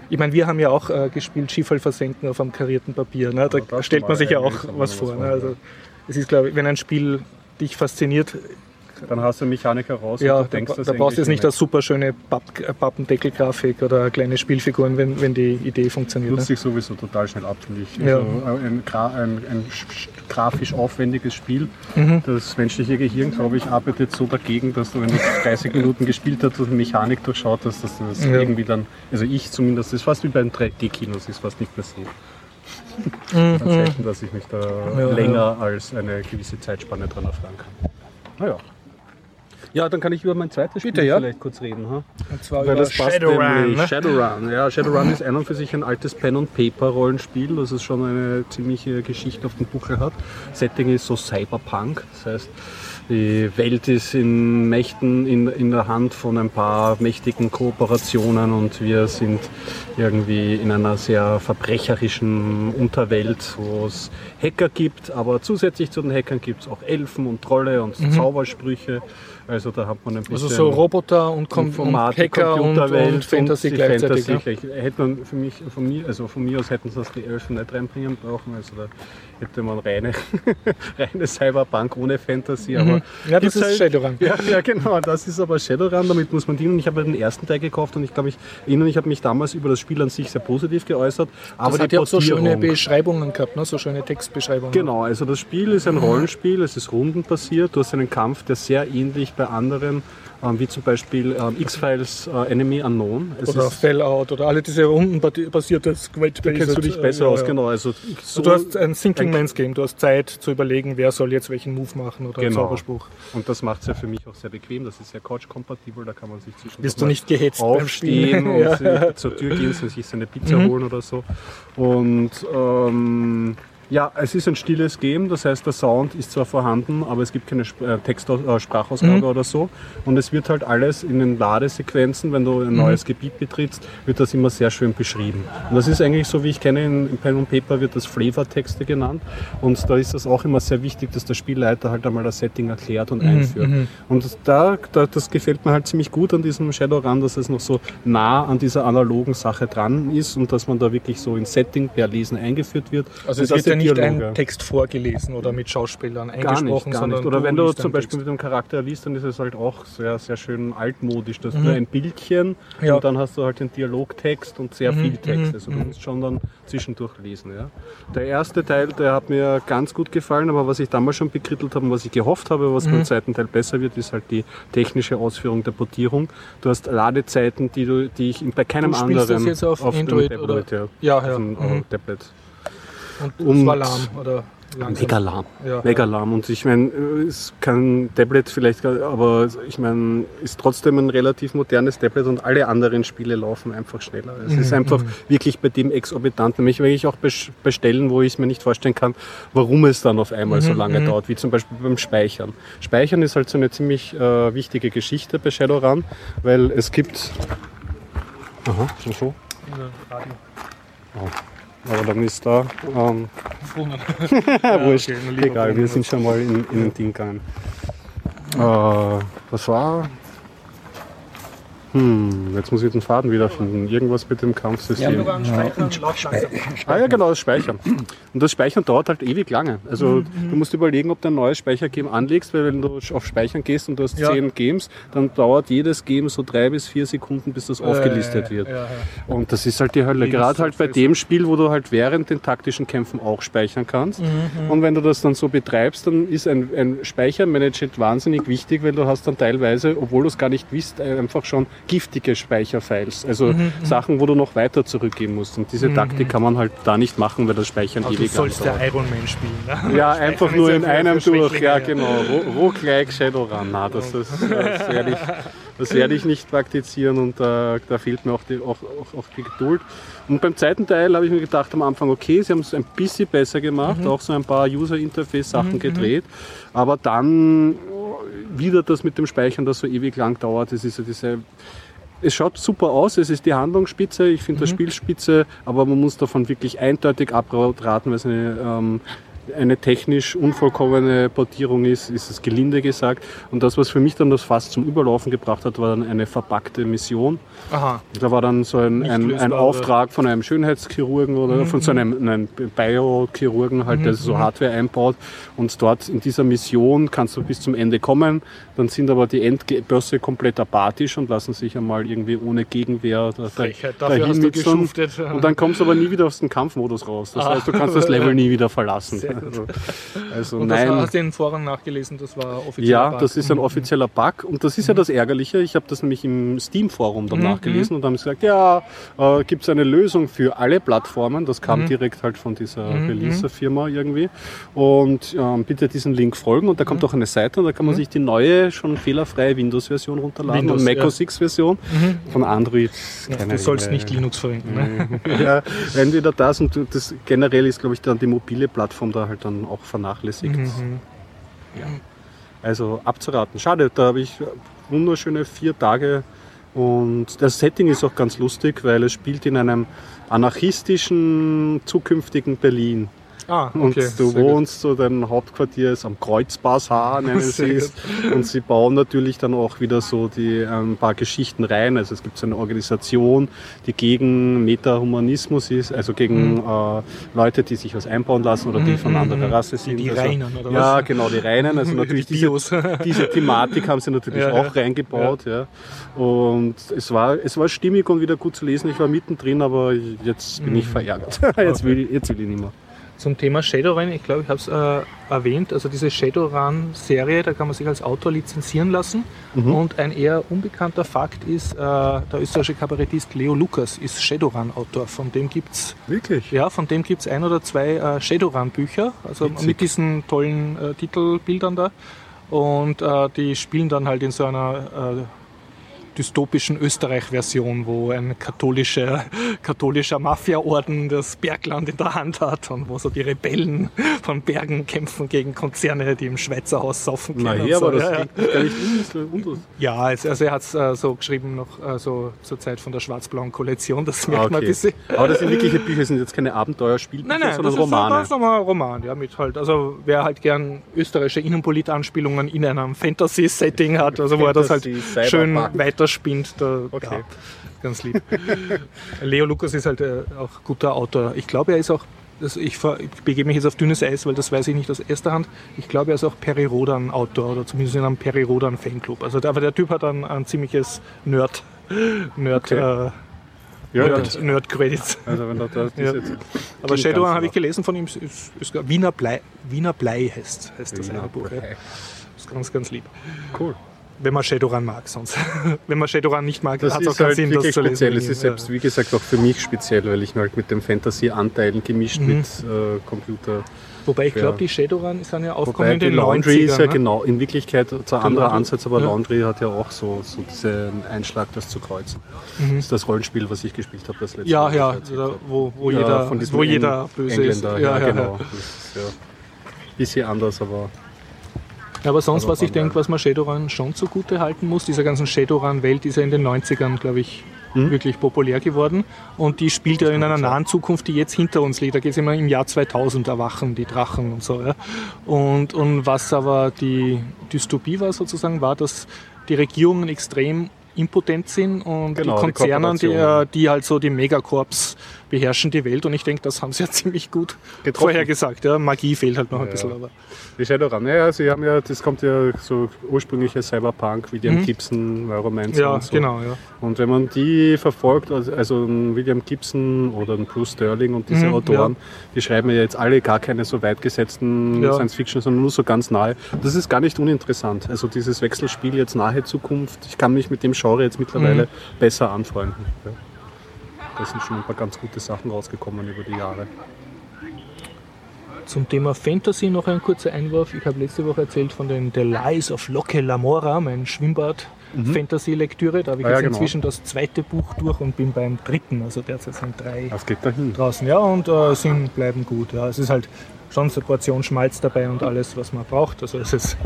Ich meine, wir haben ja auch äh, gespielt Skifall versenken auf einem karierten Papier. Ne? Da stellt man sich ja auch was vor. Ne? Also es ist, glaube ich, wenn ein Spiel dich fasziniert, Dann hast du eine Mechanik heraus ja, und da, du denkst, da das brauchst du jetzt nicht eine das super schöne Papp, Pappendeckelgrafik oder kleine Spielfiguren, wenn, wenn die Idee funktioniert. nutzt Ne? sich sowieso total schnell ab, finde ich. Ja. Also äh, ein, ein, ein sch- sch- grafisch aufwendiges Spiel. Mhm. Das menschliche Gehirn, glaube ich, arbeitet so dagegen, dass du, wenn du 30 Minuten gespielt hast und Mechanik durchschaut hast, dass das Ja. irgendwie dann, also ich zumindest, das ist fast wie bei den 3D-Kinos, ist fast nicht mehr sehe. Mhm. Ganz selten, dass ich mich da Ja, länger als eine gewisse Zeitspanne dran erfahren kann. Naja. Ja, dann kann ich über mein zweites Spiel Bitte, ja. vielleicht kurz reden. Ha? Und zwar Weil über das passt Shadowrun. Ne? Shadowrun. Ja, Shadowrun ist ein und für sich ein altes Pen and Paper Rollenspiel, das es schon eine ziemliche Geschichte auf dem Buckel hat. Setting ist so Cyberpunk, das heißt die Welt ist in Mächten in, in der Hand von ein paar mächtigen Kooperationen und wir sind irgendwie in einer sehr verbrecherischen Unterwelt, wo es Hacker gibt, aber zusätzlich zu den Hackern gibt es auch Elfen und Trolle und Zaubersprüche. Also da hat man ein bisschen Also so Roboter und, Com und Hacker und, Computerwelt und Fantasy die gleichzeitig. Fantasy gleich. Hätte man für mich, von mir, also von mir aus hätten sie das die Elfen nicht reinbringen brauchen. Also da hätte man reine, reine Cyberpunk ohne Fantasy. Aber Mhm. Ja, das ist Shadowrun. Ja, ja, genau. Das ist aber Shadowrun. Damit muss man dienen. Ich habe den ersten Teil gekauft und ich glaube, ich erinnere, ich habe mich damals über das Spiel an sich sehr positiv geäußert. Aber Das hat die ja auch so schöne Beschreibungen gehabt, ne? so schöne Textbeschreibungen. Genau, also das Spiel ist ein Rollenspiel, es ist rundenbasiert. Du hast einen Kampf, der sehr ähnlich bei anderen, wie zum Beispiel ähm, X-Files äh, Enemy Unknown. Es Oder Fallout oder alle diese rundenbasierte Squid da kennst du dich besser aus, genau. Also, So, du hast ein Thinking Man's Game, du hast Zeit zu überlegen, wer soll jetzt welchen Move machen oder einen Genau. Zauberspruch. Und das macht es ja für mich auch sehr bequem. Das ist ja couch-kompatibel, da kann man sich zwischen Bist du nicht gehetzt beim aufstehen Spielen? und ja. zur Tür gehen, sich seine Pizza holen oder so. Und ähm, ja, es ist ein stilles Game, das heißt, der Sound ist zwar vorhanden, aber es gibt keine äh, Text äh, Sprachausgabe oder so. Und es wird halt alles in den Ladesequenzen, wenn du ein neues Gebiet betrittst, wird das immer sehr schön beschrieben. Und das ist eigentlich so, wie ich kenne, in, in Pen and Paper wird das Flavortexte genannt. Und da ist das auch immer sehr wichtig, dass der Spielleiter halt einmal das Setting erklärt und einführt. Und das, da, da, das gefällt mir halt ziemlich gut an diesem Shadowrun, dass es noch so nah an dieser analogen Sache dran ist und dass man da wirklich so ins Setting per Lesen eingeführt wird. Also Und es wird nicht Dialoge- ein Text vorgelesen oder mit Schauspielern Gar eingesprochen, nicht, gar sondern nicht. Oder wenn du zum Beispiel Text. mit dem Charakter liest, dann ist es halt auch sehr, sehr schön altmodisch. Da hast du ein Bildchen Mhm. Ja. Mhm, und dann hast du halt den Dialogtext und sehr viel Text. Also du musst schon dann zwischendurch lesen. Ja. Der erste Teil, der hat mir ganz gut gefallen, aber was ich damals schon bekrittelt habe und was ich gehofft habe, was Mhm. beim zweiten Teil besser wird, ist halt die technische Ausführung der Portierung. Du hast Ladezeiten, die, du, die ich bei keinem Du spielst das anderen jetzt auf dem Android Tablet, oder- ja, Ja, auf dem, äh, Mhm. Tablet. Und, Und- es war lahm oder langsam. Mega lahm. Ja. Mega lahm. Und ich meine, es kann Tablet vielleicht, aber ich meine, ist trotzdem ein relativ modernes Tablet und alle anderen Spiele laufen einfach schneller. Es Mhm, ist einfach wirklich bei dem exorbitant. Nämlich wirklich auch bei, Stellen, wo ich es mir nicht vorstellen kann, warum es dann auf einmal Mhm, so lange dauert, wie zum Beispiel beim Speichern. Speichern ist halt so eine ziemlich äh, wichtige Geschichte bei Shadowrun, weil es gibt. Aha, so, so. Aber dann ist da. Ähm, Wurscht. okay, Egal, wir sind schon mal in, in den Ding gegangen. Äh, was war? Hm, jetzt muss ich den Faden wiederfinden. Irgendwas mit dem Kampfsystem. Shadowrun speichern, laut langsam. Ah ja, genau, das Speichern. Und das Speichern dauert halt ewig lange. Also du musst überlegen, ob du ein neues Speichergame anlegst, weil wenn du auf Speichern gehst und du hast Ja. zehn Games, dann dauert jedes Game so drei bis vier Sekunden, bis das aufgelistet wird. Ja, ja. Und das ist halt die Hölle. Gerade halt bei dem Spiel, wo du halt während den taktischen Kämpfen auch speichern kannst. Und wenn du das dann so betreibst, dann ist ein, ein Speichermanagement wahnsinnig wichtig, weil du hast dann teilweise, obwohl du es gar nicht wisst, einfach schon giftige Speicherfiles. Also Sachen, wo du noch weiter zurückgehen musst. Und diese Taktik kann man halt da nicht machen, weil das Speichern Aber du ewig lang sollst ja dauert. Iron Man spielen. Ne? Ja, einfach nur in einem durch. Ja, genau. Ro- Roguelike Shadowrun. Na, das, ist, das werde ich, das werde ich nicht praktizieren und da, da fehlt mir auch die, auch, auch, auch die Geduld. Und beim zweiten Teil habe ich mir gedacht am Anfang, okay, sie haben es ein bisschen besser gemacht, auch so ein paar User-Interface-Sachen gedreht, aber dann wieder das mit dem Speichern, das so ewig lang dauert. Das ist ja diese es schaut super aus, es ist die Handlungsspitze, ich finde das Spiel spitze, aber man muss davon wirklich eindeutig abraten, weil es eine, ähm, eine technisch unvollkommene Portierung ist, ist es gelinde gesagt. Und das, was für mich dann das fast zum Überlaufen gebracht hat, war dann eine verpackte Mission. Aha. Da war dann so ein, ein, ein Auftrag von einem Schönheitschirurgen oder von so einem, einem Biochirurgen, halt, der so Hardware einbaut. Und dort in dieser Mission kannst du bis zum Ende kommen. Dann sind aber die Endbösse komplett apathisch und lassen sich einmal irgendwie ohne Gegenwehr da, Frechheit. Dafür hast du geschuftet. Und dann kommst du aber nie wieder aus dem Kampfmodus raus. Das heißt, du kannst das Level nie wieder verlassen. Also, also Und das nein. war, hast du in den Foren nachgelesen, das war offiziell. Ja, das ist ein offizieller Bug und das ist ja das Ärgerliche. Ich habe das nämlich im Steam-Forum dann nachgelesen und haben gesagt, ja, äh, gibt es eine Lösung für alle Plattformen. Das kam direkt halt von dieser Releaser-Firma irgendwie. Und ähm, bitte diesen Link folgen und da kommt auch eine Seite und da kann man sich die neue, schon fehlerfreie Windows-Version runterladen Windows, und Mac ja. OS X-Version von Android. keine Du sollst nicht Linux verwenden. Ne? ja, entweder das und das generell ist, glaube ich, dann die mobile Plattform da halt dann auch vernachlässigt. Ja. Also abzuraten. Schade, da habe ich wunderschöne vier Tage und das Setting ist auch ganz lustig, weil es spielt in einem anarchistischen zukünftigen Berlin. Ah, Und okay. du sehr gut. wohnst, so dein Hauptquartier ist am Kreuzbazar, nennen sie es. Und sie bauen natürlich dann auch wieder so die, ein paar Geschichten rein. Also es gibt so eine Organisation, die gegen Metahumanismus ist, also gegen Mhm. äh, Leute, die sich was einbauen lassen oder die von anderer Rasse sind. die also, Reinen, oder Ja, was? genau, die Reinen. Also natürlich Die diese, diese Thematik haben sie natürlich Ja, auch ja. reingebaut. Ja. Und es war, es war stimmig und wieder gut zu lesen. Ich war mittendrin, aber jetzt bin ich Mhm. verärgert. jetzt, will ich, jetzt will ich nicht mehr. Zum Thema Shadowrun, ich glaube, ich habe es äh, erwähnt, also diese Shadowrun-Serie, da kann man sich als Autor lizenzieren lassen. Mhm. Und ein eher unbekannter Fakt ist, äh, der österreichische Kabarettist Leo Lukas ist Shadowrun-Autor. Von dem gibt es Wirklich? ja, von dem gibt's ein oder zwei äh, Shadowrun-Bücher, also Witzig. mit diesen tollen äh, Titelbildern da. Und äh, die spielen dann halt in so einer äh, dystopischen Österreich-Version, wo ein katholischer, katholischer Mafia-Orden das Bergland in der Hand hat und wo so die Rebellen von Bergen kämpfen gegen Konzerne, die im Schweizer Haus saufen können. Na und ja, so. aber das ja, ja. gar nicht un- un- Ja, also, also er hat es äh, so geschrieben noch äh, so zur Zeit von der schwarz-blauen Koalition, das merkt Ah, man ein okay. bisschen. Aber das sind wirkliche Bücher, das sind jetzt keine Abenteuerspielbücher, Nein, nein, sondern das ist so ein Romane. ganz normaler Roman, ja, mit halt, also wer halt gern österreichische Innenpolit-Anspielungen in einem Fantasy-Setting hat, also wo er das halt Fantasy, schön Cyberpunk. Weiterspinnt, da, Okay. ja, ganz lieb. Leo Lukas ist halt äh, auch guter Autor. Ich glaube, er ist auch, das, ich, ich begebe mich jetzt auf dünnes Eis, weil das weiß ich nicht aus erster Hand. Ich glaube, er ist auch Peri Rodan-Autor oder zumindest in einem Peri Rodan-Fanclub. Also, aber der Typ hat ein, ein ziemliches Nerd, Nerd, Okay. äh, Ja, Nerd, Nerd-Credits. Also wenn da das Ja. jetzt Aber ganz habe ich gelesen von ihm, ist, ist, ist Wiener Blei, Wiener Blei heißt, heißt das Wiener eine Buch. Ja. Ist ganz, ganz lieb. cool. Wenn man Shadowrun mag, sonst. Wenn man Shadowrun nicht mag, hat es auch ist keinen halt Sinn, das zu lesen. speziell. Es ist selbst, wie gesagt, auch für mich speziell, weil ich halt mit dem Fantasy-Anteilen gemischt Mhm. mit äh, Computer. Wobei ich ja. glaube, die Shadowrun sind ja Wobei aufgekommen in den Laundry 90ern. ist ja ne? genau, in Wirklichkeit zwar ein anderer Laundry- Ansatz, aber ja. Laundry hat ja auch so, so diesen Einschlag, das zu kreuzen. Das ist das Rollenspiel, was ich gespielt habe, das letzte Mhm. Ja, Mal, ja, wo, wo Ja, jeder, von diesem wo jeder böse Engländer, ist. ja, genau. Das ist ja bisschen anders, aber Ja, aber sonst, Aber was ich denke, was man Shadowrun schon zugute halten muss, dieser ganzen Shadowrun-Welt ist ja in den 90ern, glaube ich, Mhm. wirklich populär geworden. Und die spielt ja in einer nahen Zukunft, die jetzt hinter uns liegt. Da geht es immer im Jahr 2000 erwachen, die Drachen und so. Ja. Und, und was aber die Dystopie war sozusagen, war, dass die Regierungen extrem impotent sind und Genau, die die Konzerne, die, Kooperationen. äh, die halt so die Megacorps beherrschen die Welt und ich denke, das haben sie ja ziemlich gut Getroffen. vorher gesagt. Ja. Magie fehlt halt noch ein Ja. bisschen, aber Die Shadowrun, ja, sie haben ja, das kommt ja so ursprüngliche Cyberpunk, William Mhm. Gibson, Neuromancer ja, und so. genau, ja. Und wenn man die verfolgt, also also William Gibson oder Bruce Sterling und diese Mhm, Autoren, die schreiben ja jetzt alle gar keine so weit gesetzten Ja. Science Fiction, sondern nur so ganz nahe. Das ist gar nicht uninteressant. Also dieses Wechselspiel jetzt nahe Zukunft, ich kann mich mit dem Genre jetzt mittlerweile Mhm. besser anfreunden. Ja. Da sind schon ein paar ganz gute Sachen rausgekommen über die Jahre. Zum Thema Fantasy noch ein kurzer Einwurf. Ich habe letzte Woche erzählt von den The Lies of Locke Lamora, mein Schwimmbad-Fantasy-Lektüre. Da habe ich Ah, ja, jetzt genau. inzwischen das zweite Buch durch und bin beim dritten. Also derzeit sind drei Was geht dahin? draußen. Ja, und äh, sind bleiben gut. Ja. Es ist halt schon so eine Portion Schmalz dabei und alles, was man braucht. Also es ist,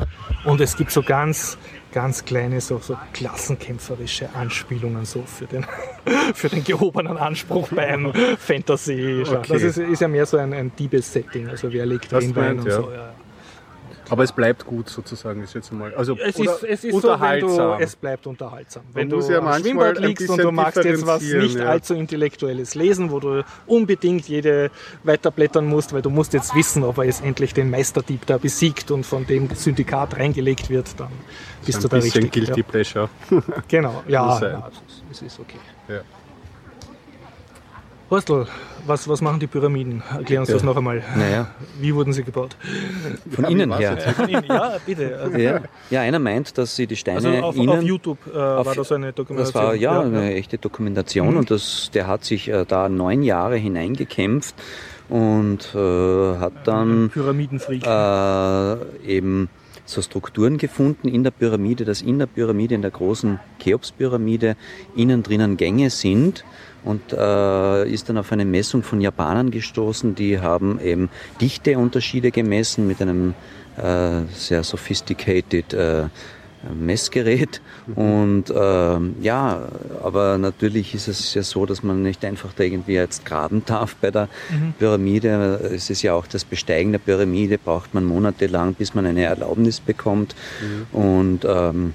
und es gibt so ganz, ganz kleine, so, so klassenkämpferische Anspielungen so für den, für den gehobenen Anspruch bei einem fantasy. Okay. Das ist, ist ja mehr so ein, ein Diebes-Setting. Also wer legt meint, und ja. so. Ja. Aber es bleibt gut sozusagen, ist jetzt mal. Also Es ist, es ist so, wenn unterhaltsam. du, es bleibt unterhaltsam. Wenn du ja am Schwimmbad ein liegst und du magst jetzt was nicht ja. allzu intellektuelles lesen, wo du unbedingt jede weiterblättern musst, weil du musst jetzt wissen, ob er jetzt endlich den Meisterdieb da besiegt und von dem Syndikat reingelegt wird, dann bist ein du da bisschen richtig. Guilty Pleasure. Ja. Genau, ja, ja es, ist, okay. Ja. Horstel, was, was machen die Pyramiden? Erklär uns Ja. das noch einmal. Naja, Wie wurden sie gebaut? von Ja, innen her. jetzt? ja, bitte. Also, Ja, ja, einer meint, dass sie die Steine also auf, innen... auf YouTube äh, war das eine Das Dokumentation. war ja, eine echte Dokumentation Mhm. und das, der hat sich äh, da neun Jahre hineingekämpft und äh, hat dann Pyramidenfreak. äh, eben so Strukturen gefunden in der Pyramide, dass in der Pyramide, in der großen Cheops-Pyramide, innen drinnen Gänge sind. Und äh, ist dann auf eine Messung von Japanern gestoßen, die haben eben Dichteunterschiede gemessen mit einem äh, sehr sophisticated äh, Messgerät. Und ähm, ja, aber natürlich ist es ja so, dass man nicht einfach da irgendwie jetzt graben darf bei der Pyramide. Es ist ja auch das Besteigen der Pyramide braucht man monatelang, bis man eine Erlaubnis bekommt. Und ähm,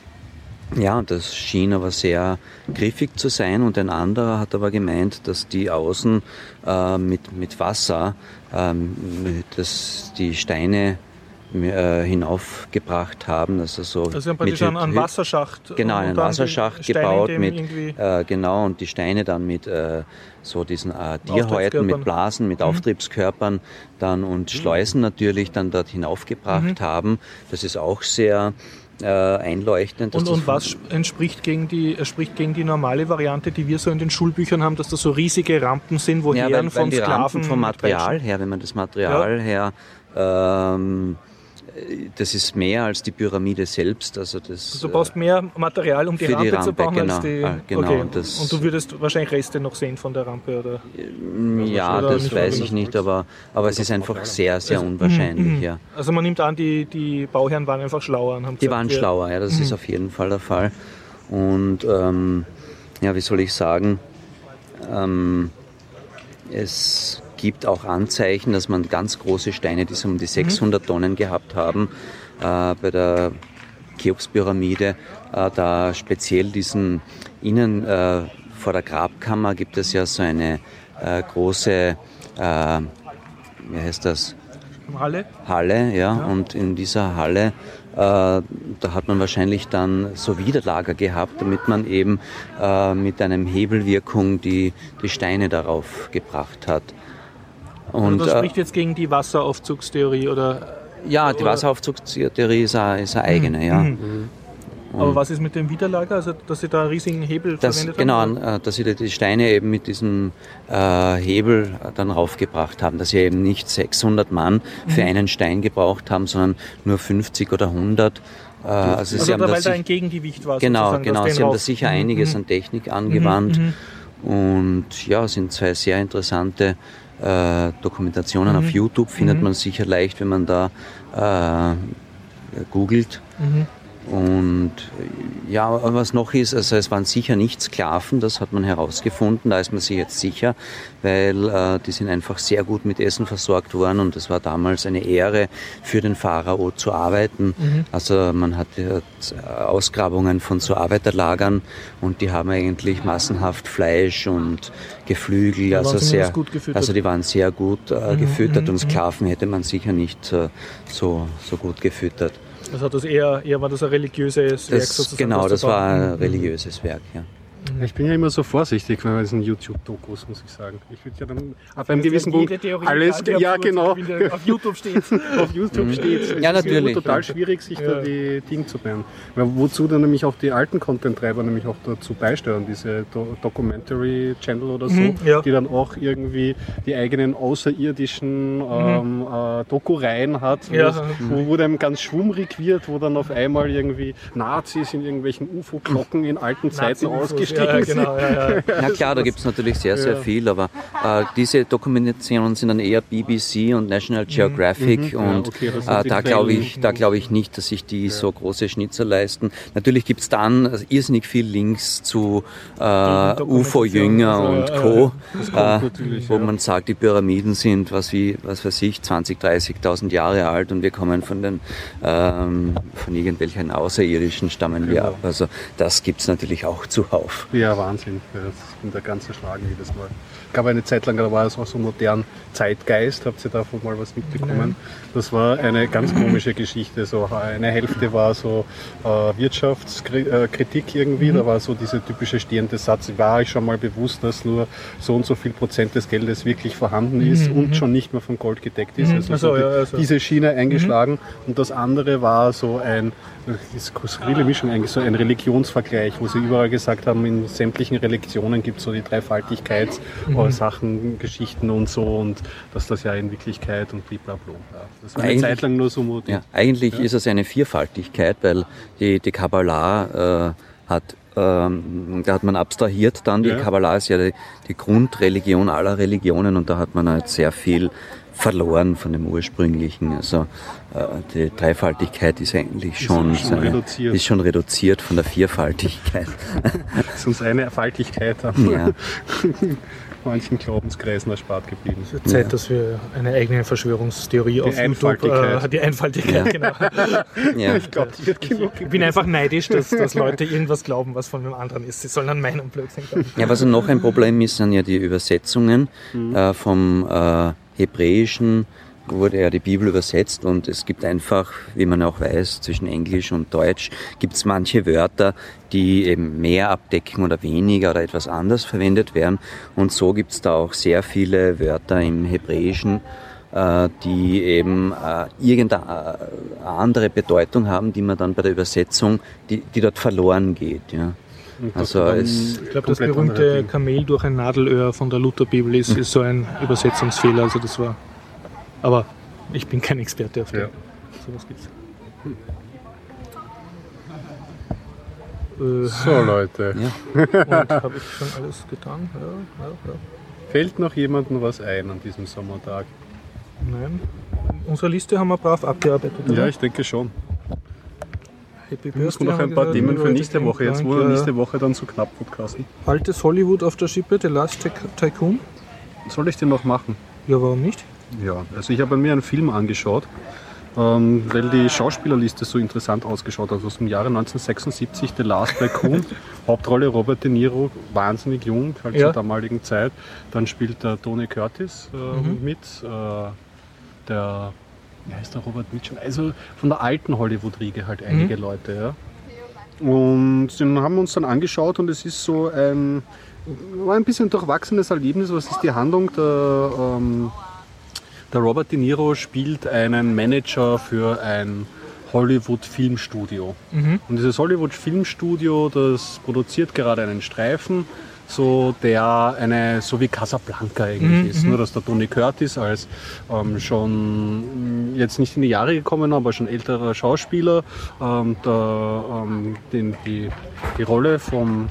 ja, das schien aber sehr griffig zu sein. Und ein anderer hat aber gemeint, dass die außen äh, mit, mit Wasser ähm, dass die Steine äh, hinaufgebracht haben. Also so Also sie haben praktisch einen, einen Wasserschacht. Genau, einen Wasserschacht gebaut mit, äh, genau, und die Steine dann mit äh, so diesen äh, Tierhäuten, mit Blasen, Mhm. mit Auftriebskörpern dann und Schleusen natürlich dann dort hinaufgebracht Mhm. haben. Das ist auch sehr äh, einleuchtend. Und, und was entspricht gegen, die, äh, spricht gegen die normale Variante, die wir so in den Schulbüchern haben, dass das so riesige Rampen sind, wo ja, Herren weil, von weil die Sklaven Rampen vom mit Material her, wenn man das Material her, ähm, äh, das ist mehr als die Pyramide selbst. Also das, Du brauchst mehr Material, um die für die Rampe, zu Rampe, bauen, genau. als die. Ah, genau, okay. und das- und du würdest wahrscheinlich Reste noch sehen von der Rampe, oder? äh, ja, oder das weiß ich nicht, aber, aber es ist einfach sehr, sehr Mhm, unwahrscheinlich. Ja. Also man nimmt an, die, die Bauherren waren einfach schlauer und haben Die gesagt, waren schlauer, ja, das ist auf jeden Fall der Fall. Und ähm, ja, wie soll ich sagen, ähm, es gibt auch Anzeichen, dass man ganz große Steine, die so um die 600 Tonnen gehabt haben, äh, bei der Cheops-Pyramide, äh, da speziell diesen innen äh, vor der Grabkammer gibt es ja so eine äh, große, äh, wie heißt das? Halle. Halle, ja, und in dieser Halle, äh, da hat man wahrscheinlich dann so Widerlager gehabt, damit man eben äh, mit einem Hebelwirkung die, die Steine darauf gebracht hat. Und Und das äh, spricht jetzt gegen die Wasseraufzugstheorie, oder? ja, die oder- Wasseraufzugstheorie ist eine, ist eine eigene, ja. Mhm. Aber was ist mit dem Widerlager? Also, dass sie da einen riesigen Hebel Das, verwendet genau, haben? äh, dass sie die Steine eben mit diesem äh, Hebel dann raufgebracht haben, dass sie eben nicht 600 Mann für Mhm. einen Stein gebraucht haben, sondern nur 50 oder 100. Äh, also, Also, sie haben da, das weil da ein Gegengewicht war. Genau, genau. Sie haben da sicher Mhm, einiges mhm. an Technik angewandt. mhm. Und ja, sind zwei sehr interessante äh, Dokumentationen. Mhm. Auf YouTube findet man sicher leicht, wenn man da äh, googelt. Mhm. Und ja, was noch ist, also es waren sicher nicht Sklaven, das hat man herausgefunden, da ist man sich jetzt sicher, weil äh, die sind einfach sehr gut mit Essen versorgt worden und es war damals eine Ehre für den Pharao zu arbeiten. Mhm. Also man hatte Ausgrabungen von so Arbeiterlagern und die haben eigentlich massenhaft Fleisch und Geflügel, also sehr, also die waren sehr gut äh, mhm, gefüttert mhm. und mhm. Sklaven hätte man sicher nicht äh, so, so gut gefüttert. Also das eher, eher war das ein religiöses Werk sozusagen? Genau, das war ein religiöses Werk, ja. Ich bin ja immer so vorsichtig bei diesen YouTube-Dokus, muss ich sagen. Ich würde ja dann auf einem gewissen Punkt alles, ja genau, auf YouTube steht. auf YouTube mhm. steht. Ja, natürlich. Es ist total schwierig, sich ja. da die Dinge zu bauen. Weil wozu dann nämlich auch die alten Content-Treiber nämlich auch dazu beisteuern, diese Do Documentary Channel oder so, mhm, ja. die dann auch irgendwie die eigenen außerirdischen mhm. ähm, äh, Doku-Reihen hat, ja. wo, wo dann ganz schwummrig wird, wo dann auf einmal irgendwie Nazis in irgendwelchen UFO-Glocken in alten Zeiten ausgestellt ja, genau, ja, ja. ja klar, da gibt es natürlich sehr, sehr viel, aber äh, diese Dokumentationen sind dann eher BBC und National mhm. Geographic mhm. und okay, äh, da glaube ich, da glaube ich nicht, dass sich die so große Schnitzer leisten. Natürlich gibt es dann irrsinnig viel Links zu äh, UFO-Jünger also, und Co., äh, wo man sagt, die Pyramiden sind, was wie, was weiß ich, 20, 30.000 Jahre alt und wir kommen von den, ähm, von irgendwelchen Außerirdischen stammen wir genau. ab. Also das gibt es natürlich auch zuhauf. Ja, Wahnsinn. Das ist der ganze Schlag jedes Mal. Es gab eine Zeit lang, da war es auch so modern Zeitgeist. Habt ihr davon mal was mitbekommen? Nein. Das war eine ganz komische Geschichte. So eine Hälfte war so äh, Wirtschaftskritik irgendwie. Mhm. Da war so dieser typische stehende Satz, war ich schon mal bewusst, dass nur so und so viel Prozent des Geldes wirklich vorhanden ist mhm. und mhm. schon nicht mehr von Gold gedeckt ist. Mhm. Also, so, ja, also. diese Schiene eingeschlagen. Mhm. Und das andere war so ein das skurrile Mischung eigentlich, so ein Religionsvergleich, wo sie überall gesagt haben, in sämtlichen Religionen gibt es so die Dreifaltigkeits-Sachen, mhm. Geschichten und so und dass das ja in Wirklichkeit und blablabla. Ja, das war eine eigentlich, Zeit lang nur so mutig. Ja, eigentlich ja? ist es eine Vierfaltigkeit, weil die, die Kabbalah äh, hat ähm, da hat man abstrahiert dann, die ja. Kabbalah ist ja die, die, Grundreligion aller Religionen und da hat man halt sehr viel verloren von dem ursprünglichen. Also äh, die Dreifaltigkeit ist eigentlich schon, ist schon, reduziert. Ist schon reduziert von der Vierfaltigkeit. ist uns eine Faltigkeit haben. Ja. manchen Glaubenskreisen erspart geblieben. Es wird Zeit, ja. dass wir eine eigene Verschwörungstheorie die auf. YouTube, äh, die Einfaltigkeit, ja. genau. Ja. Ich glaube, die wird genug. Ich bin einfach neidisch, dass, dass Leute irgendwas glauben, was von dem anderen ist. Sie sollen an meinem Blödsinn glauben. Ja, was noch ein Problem ist, sind ja die Übersetzungen mhm. äh, vom äh, Hebräischen wurde ja die Bibel übersetzt und es gibt einfach, wie man auch weiß, zwischen Englisch und Deutsch gibt es manche Wörter, die eben mehr abdecken oder weniger oder etwas anders verwendet werden. Und so gibt es da auch sehr viele Wörter im Hebräischen, äh, die eben äh, irgendeine andere Bedeutung haben, die man dann bei der Übersetzung, die, die dort verloren geht. Ja. Also es ich glaube, das berühmte Kamel durch ein Nadelöhr von der Lutherbibel ist, ist so ein Übersetzungsfehler. Also das war aber ich bin kein Experte auf dem. Ja. Sowas gibt's. So Leute. Ja. Und habe ich schon alles getan? Ja, ja, ja. Fällt noch jemandem was ein an diesem Sommertag? Nein. Unsere Liste haben wir brav abgearbeitet. Oder? Ja, ich denke schon. Happy Birthday. Müssen wir noch ein paar Themen für nächste Woche, jetzt wo nächste Woche dann so knapp podcasten. Altes Hollywood auf der Schippe, The Last Tycoon. Soll ich den noch machen? Ja, warum nicht? Ja, also ich habe mir einen Film angeschaut, ähm, weil die Schauspielerliste so interessant ausgeschaut hat. Aus dem Jahre 1976, The Last Raccoon, Hauptrolle Robert De Niro, wahnsinnig jung, halt ja. zur damaligen Zeit. Dann spielt der Tony Curtis äh, mhm. mit, äh, der, wie heißt der Robert Mitchum? Also von der alten Hollywood-Riege halt einige mhm. Leute, ja. Und den haben wir uns dann angeschaut und es ist so ein, war ein bisschen durchwachsenes Erlebnis. Was ist die Handlung? Der, ähm, der Robert De Niro spielt einen Manager für ein Hollywood-Filmstudio. Mhm. Und dieses Hollywood-Filmstudio, das produziert gerade einen Streifen, so der eine, so wie Casablanca eigentlich mhm. ist. Nur dass der Tony Curtis als ähm, schon jetzt nicht in die Jahre gekommen, aber schon älterer Schauspieler ähm, der, ähm, den, die, die Rolle vom,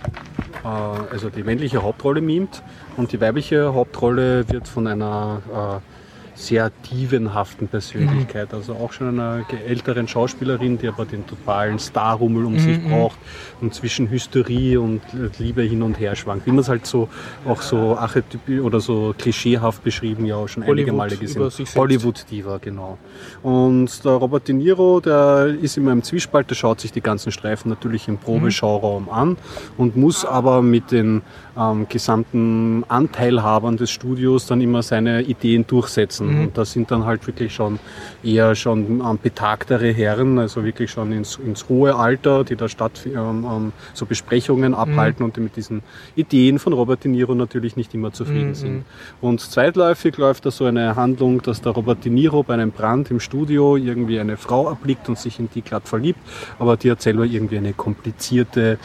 äh, also die männliche Hauptrolle mimt und die weibliche Hauptrolle wird von einer äh, sehr dievenhaften Persönlichkeit. Also auch schon einer älteren Schauspielerin, die aber den totalen Starrummel um sich braucht und zwischen Hysterie und Liebe hin und her schwankt. Wie man es halt so auch so archetypisch oder so klischeehaft beschrieben ja auch schon einige Hollywood Male gesehen. Hollywood-Diva, genau. Und der Robert De Niro, der ist immer im Zwiespalt, der schaut sich die ganzen Streifen natürlich im Probeschauraum an und muss aber mit den ähm, gesamten Anteilhabern des Studios dann immer seine Ideen durchsetzen. Und das sind dann halt wirklich schon eher schon ähm, betagtere Herren, also wirklich schon ins, ins hohe Alter, die da statt ähm, ähm, so Besprechungen abhalten und die mit diesen Ideen von Robert De Niro natürlich nicht immer zufrieden sind. Und zweitläufig läuft da so eine Handlung, dass der Robert De Niro bei einem Brand im Studio irgendwie eine Frau erblickt und sich in die glatt verliebt, aber die hat selber irgendwie eine komplizierte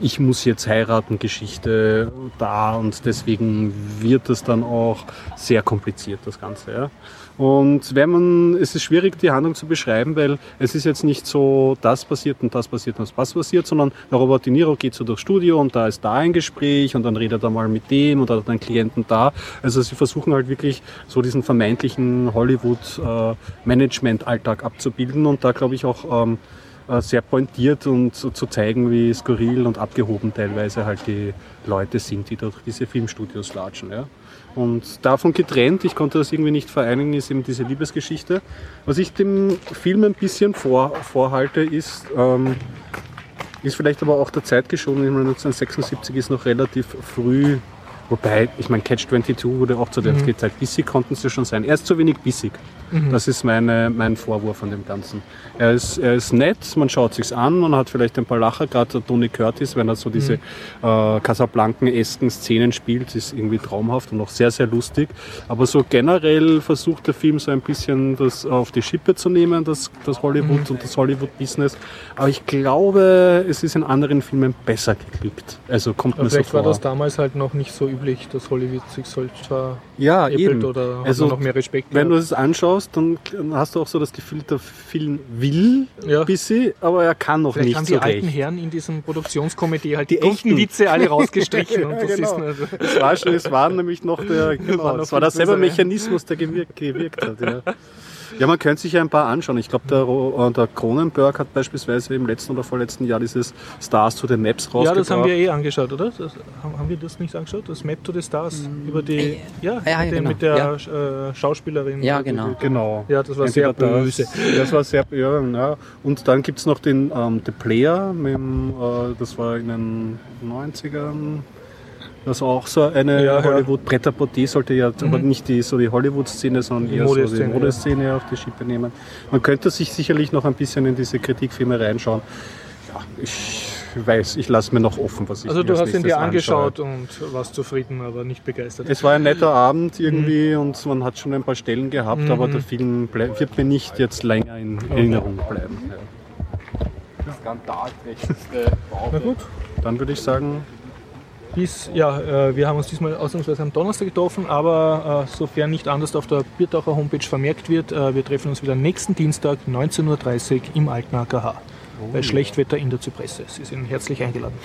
ich muss jetzt heiraten Geschichte da und deswegen wird es dann auch sehr kompliziert, das Ganze. Ja. Und wenn man, es ist schwierig, die Handlung zu beschreiben, weil es ist jetzt nicht so, das passiert und das passiert und das passiert, sondern der Robert De Niro geht so durchs Studio und da ist da ein Gespräch und dann redet er mal mit dem und hat einen Klienten da. Also sie versuchen halt wirklich so diesen vermeintlichen Hollywood-Management-Alltag abzubilden und da glaube ich auch ähm, äh, sehr pointiert und zu zeigen, wie skurril und abgehoben teilweise halt die Leute sind, die durch diese Filmstudios latschen. Ja. Und davon getrennt, ich konnte das irgendwie nicht vereinigen, ist eben diese Liebesgeschichte. Was ich dem Film ein bisschen vor, vorhalte, ist, ähm, ist vielleicht aber auch der Zeit geschuldet. Ich meine, 1976 ist noch relativ früh, wobei, ich meine, Catch 22 wurde auch zu der Zeit bissig, konnten sie schon sein. Er ist zu wenig bissig. Das ist meine, mein Vorwurf an dem Ganzen. Er ist, er ist nett, man schaut sich's an, man hat vielleicht ein paar Lacher, gerade der Tony Curtis, wenn er so diese äh, Casablanken-esken Szenen spielt, ist irgendwie traumhaft und auch sehr, sehr lustig. Aber so generell versucht der Film so ein bisschen das auf die Schippe zu nehmen, das, das Hollywood und das Hollywood-Business. Aber ich glaube, es ist in anderen Filmen besser geglückt. Also kommt Aber mir so vielleicht war vor. das damals halt noch nicht so üblich, dass Hollywood sich solch veräppelt ja, eben. oder hat Also, noch mehr Respekt Wenn du gehabt. es anschaust, dann hast du auch so das Gefühl, der Film will Ja. ein bisschen, aber er kann noch Vielleicht nicht haben so die alten recht. Herren in diesem Produktionskomitee halt die, Die echten. Witze alle rausgestrichen. und Ja, das genau. ist Es war, schon, es war nämlich noch der, genau, War war derselbe. Mechanismus, der gewirkt, gewirkt hat. Ja. Ja, man könnte sich ja ein paar anschauen. Ich glaube, der, äh, der Cronenberg hat beispielsweise im letzten oder vorletzten Jahr dieses Stars to the Maps ja, rausgebracht. das haben wir eh angeschaut, oder? Das, haben, haben wir das nicht angeschaut? Das Map to the Stars über die, ja, Ja, mit, dem- genau, mit der äh, Schauspielerin. Ja, Die- die- genau. Genau. Ja, das war Entweder sehr böse. Das, das war sehr, ja, ja. Und dann gibt es noch den ähm, The Player, mit äh, das war in den 90ern. Das war auch so eine Ja, hollywood porter sollte ja aber nicht die, so die Hollywood-Szene, sondern Die eher so die Modeszene, ja. Modeszene auf die Schippe nehmen. Man könnte sich sicherlich noch ein bisschen in diese Kritikfilme reinschauen. Ja, ich weiß, ich lasse mir noch offen, was ich Also du hast ihn dir angeschaut anschaue. und warst zufrieden, aber nicht begeistert. Es war ein netter Abend irgendwie Mhm. und man hat schon ein paar Stellen gehabt, aber der Film bleib, wird mir nicht jetzt länger in Erinnerung bleiben. Ja. skandalträchtigste Na gut. Dann würde ich sagen, Bis, ja, äh, wir haben uns diesmal ausnahmsweise am Donnerstag getroffen, aber äh, sofern nicht anders auf der Biertaucher Homepage vermerkt wird, äh, wir treffen uns wieder nächsten Dienstag 19.30 Uhr im Alten AKH bei Schlechtwetter in der Zypresse. Sie sind herzlich eingeladen.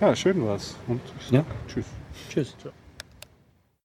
ja, schön war's. Und Ja. tschüss. Tschüss.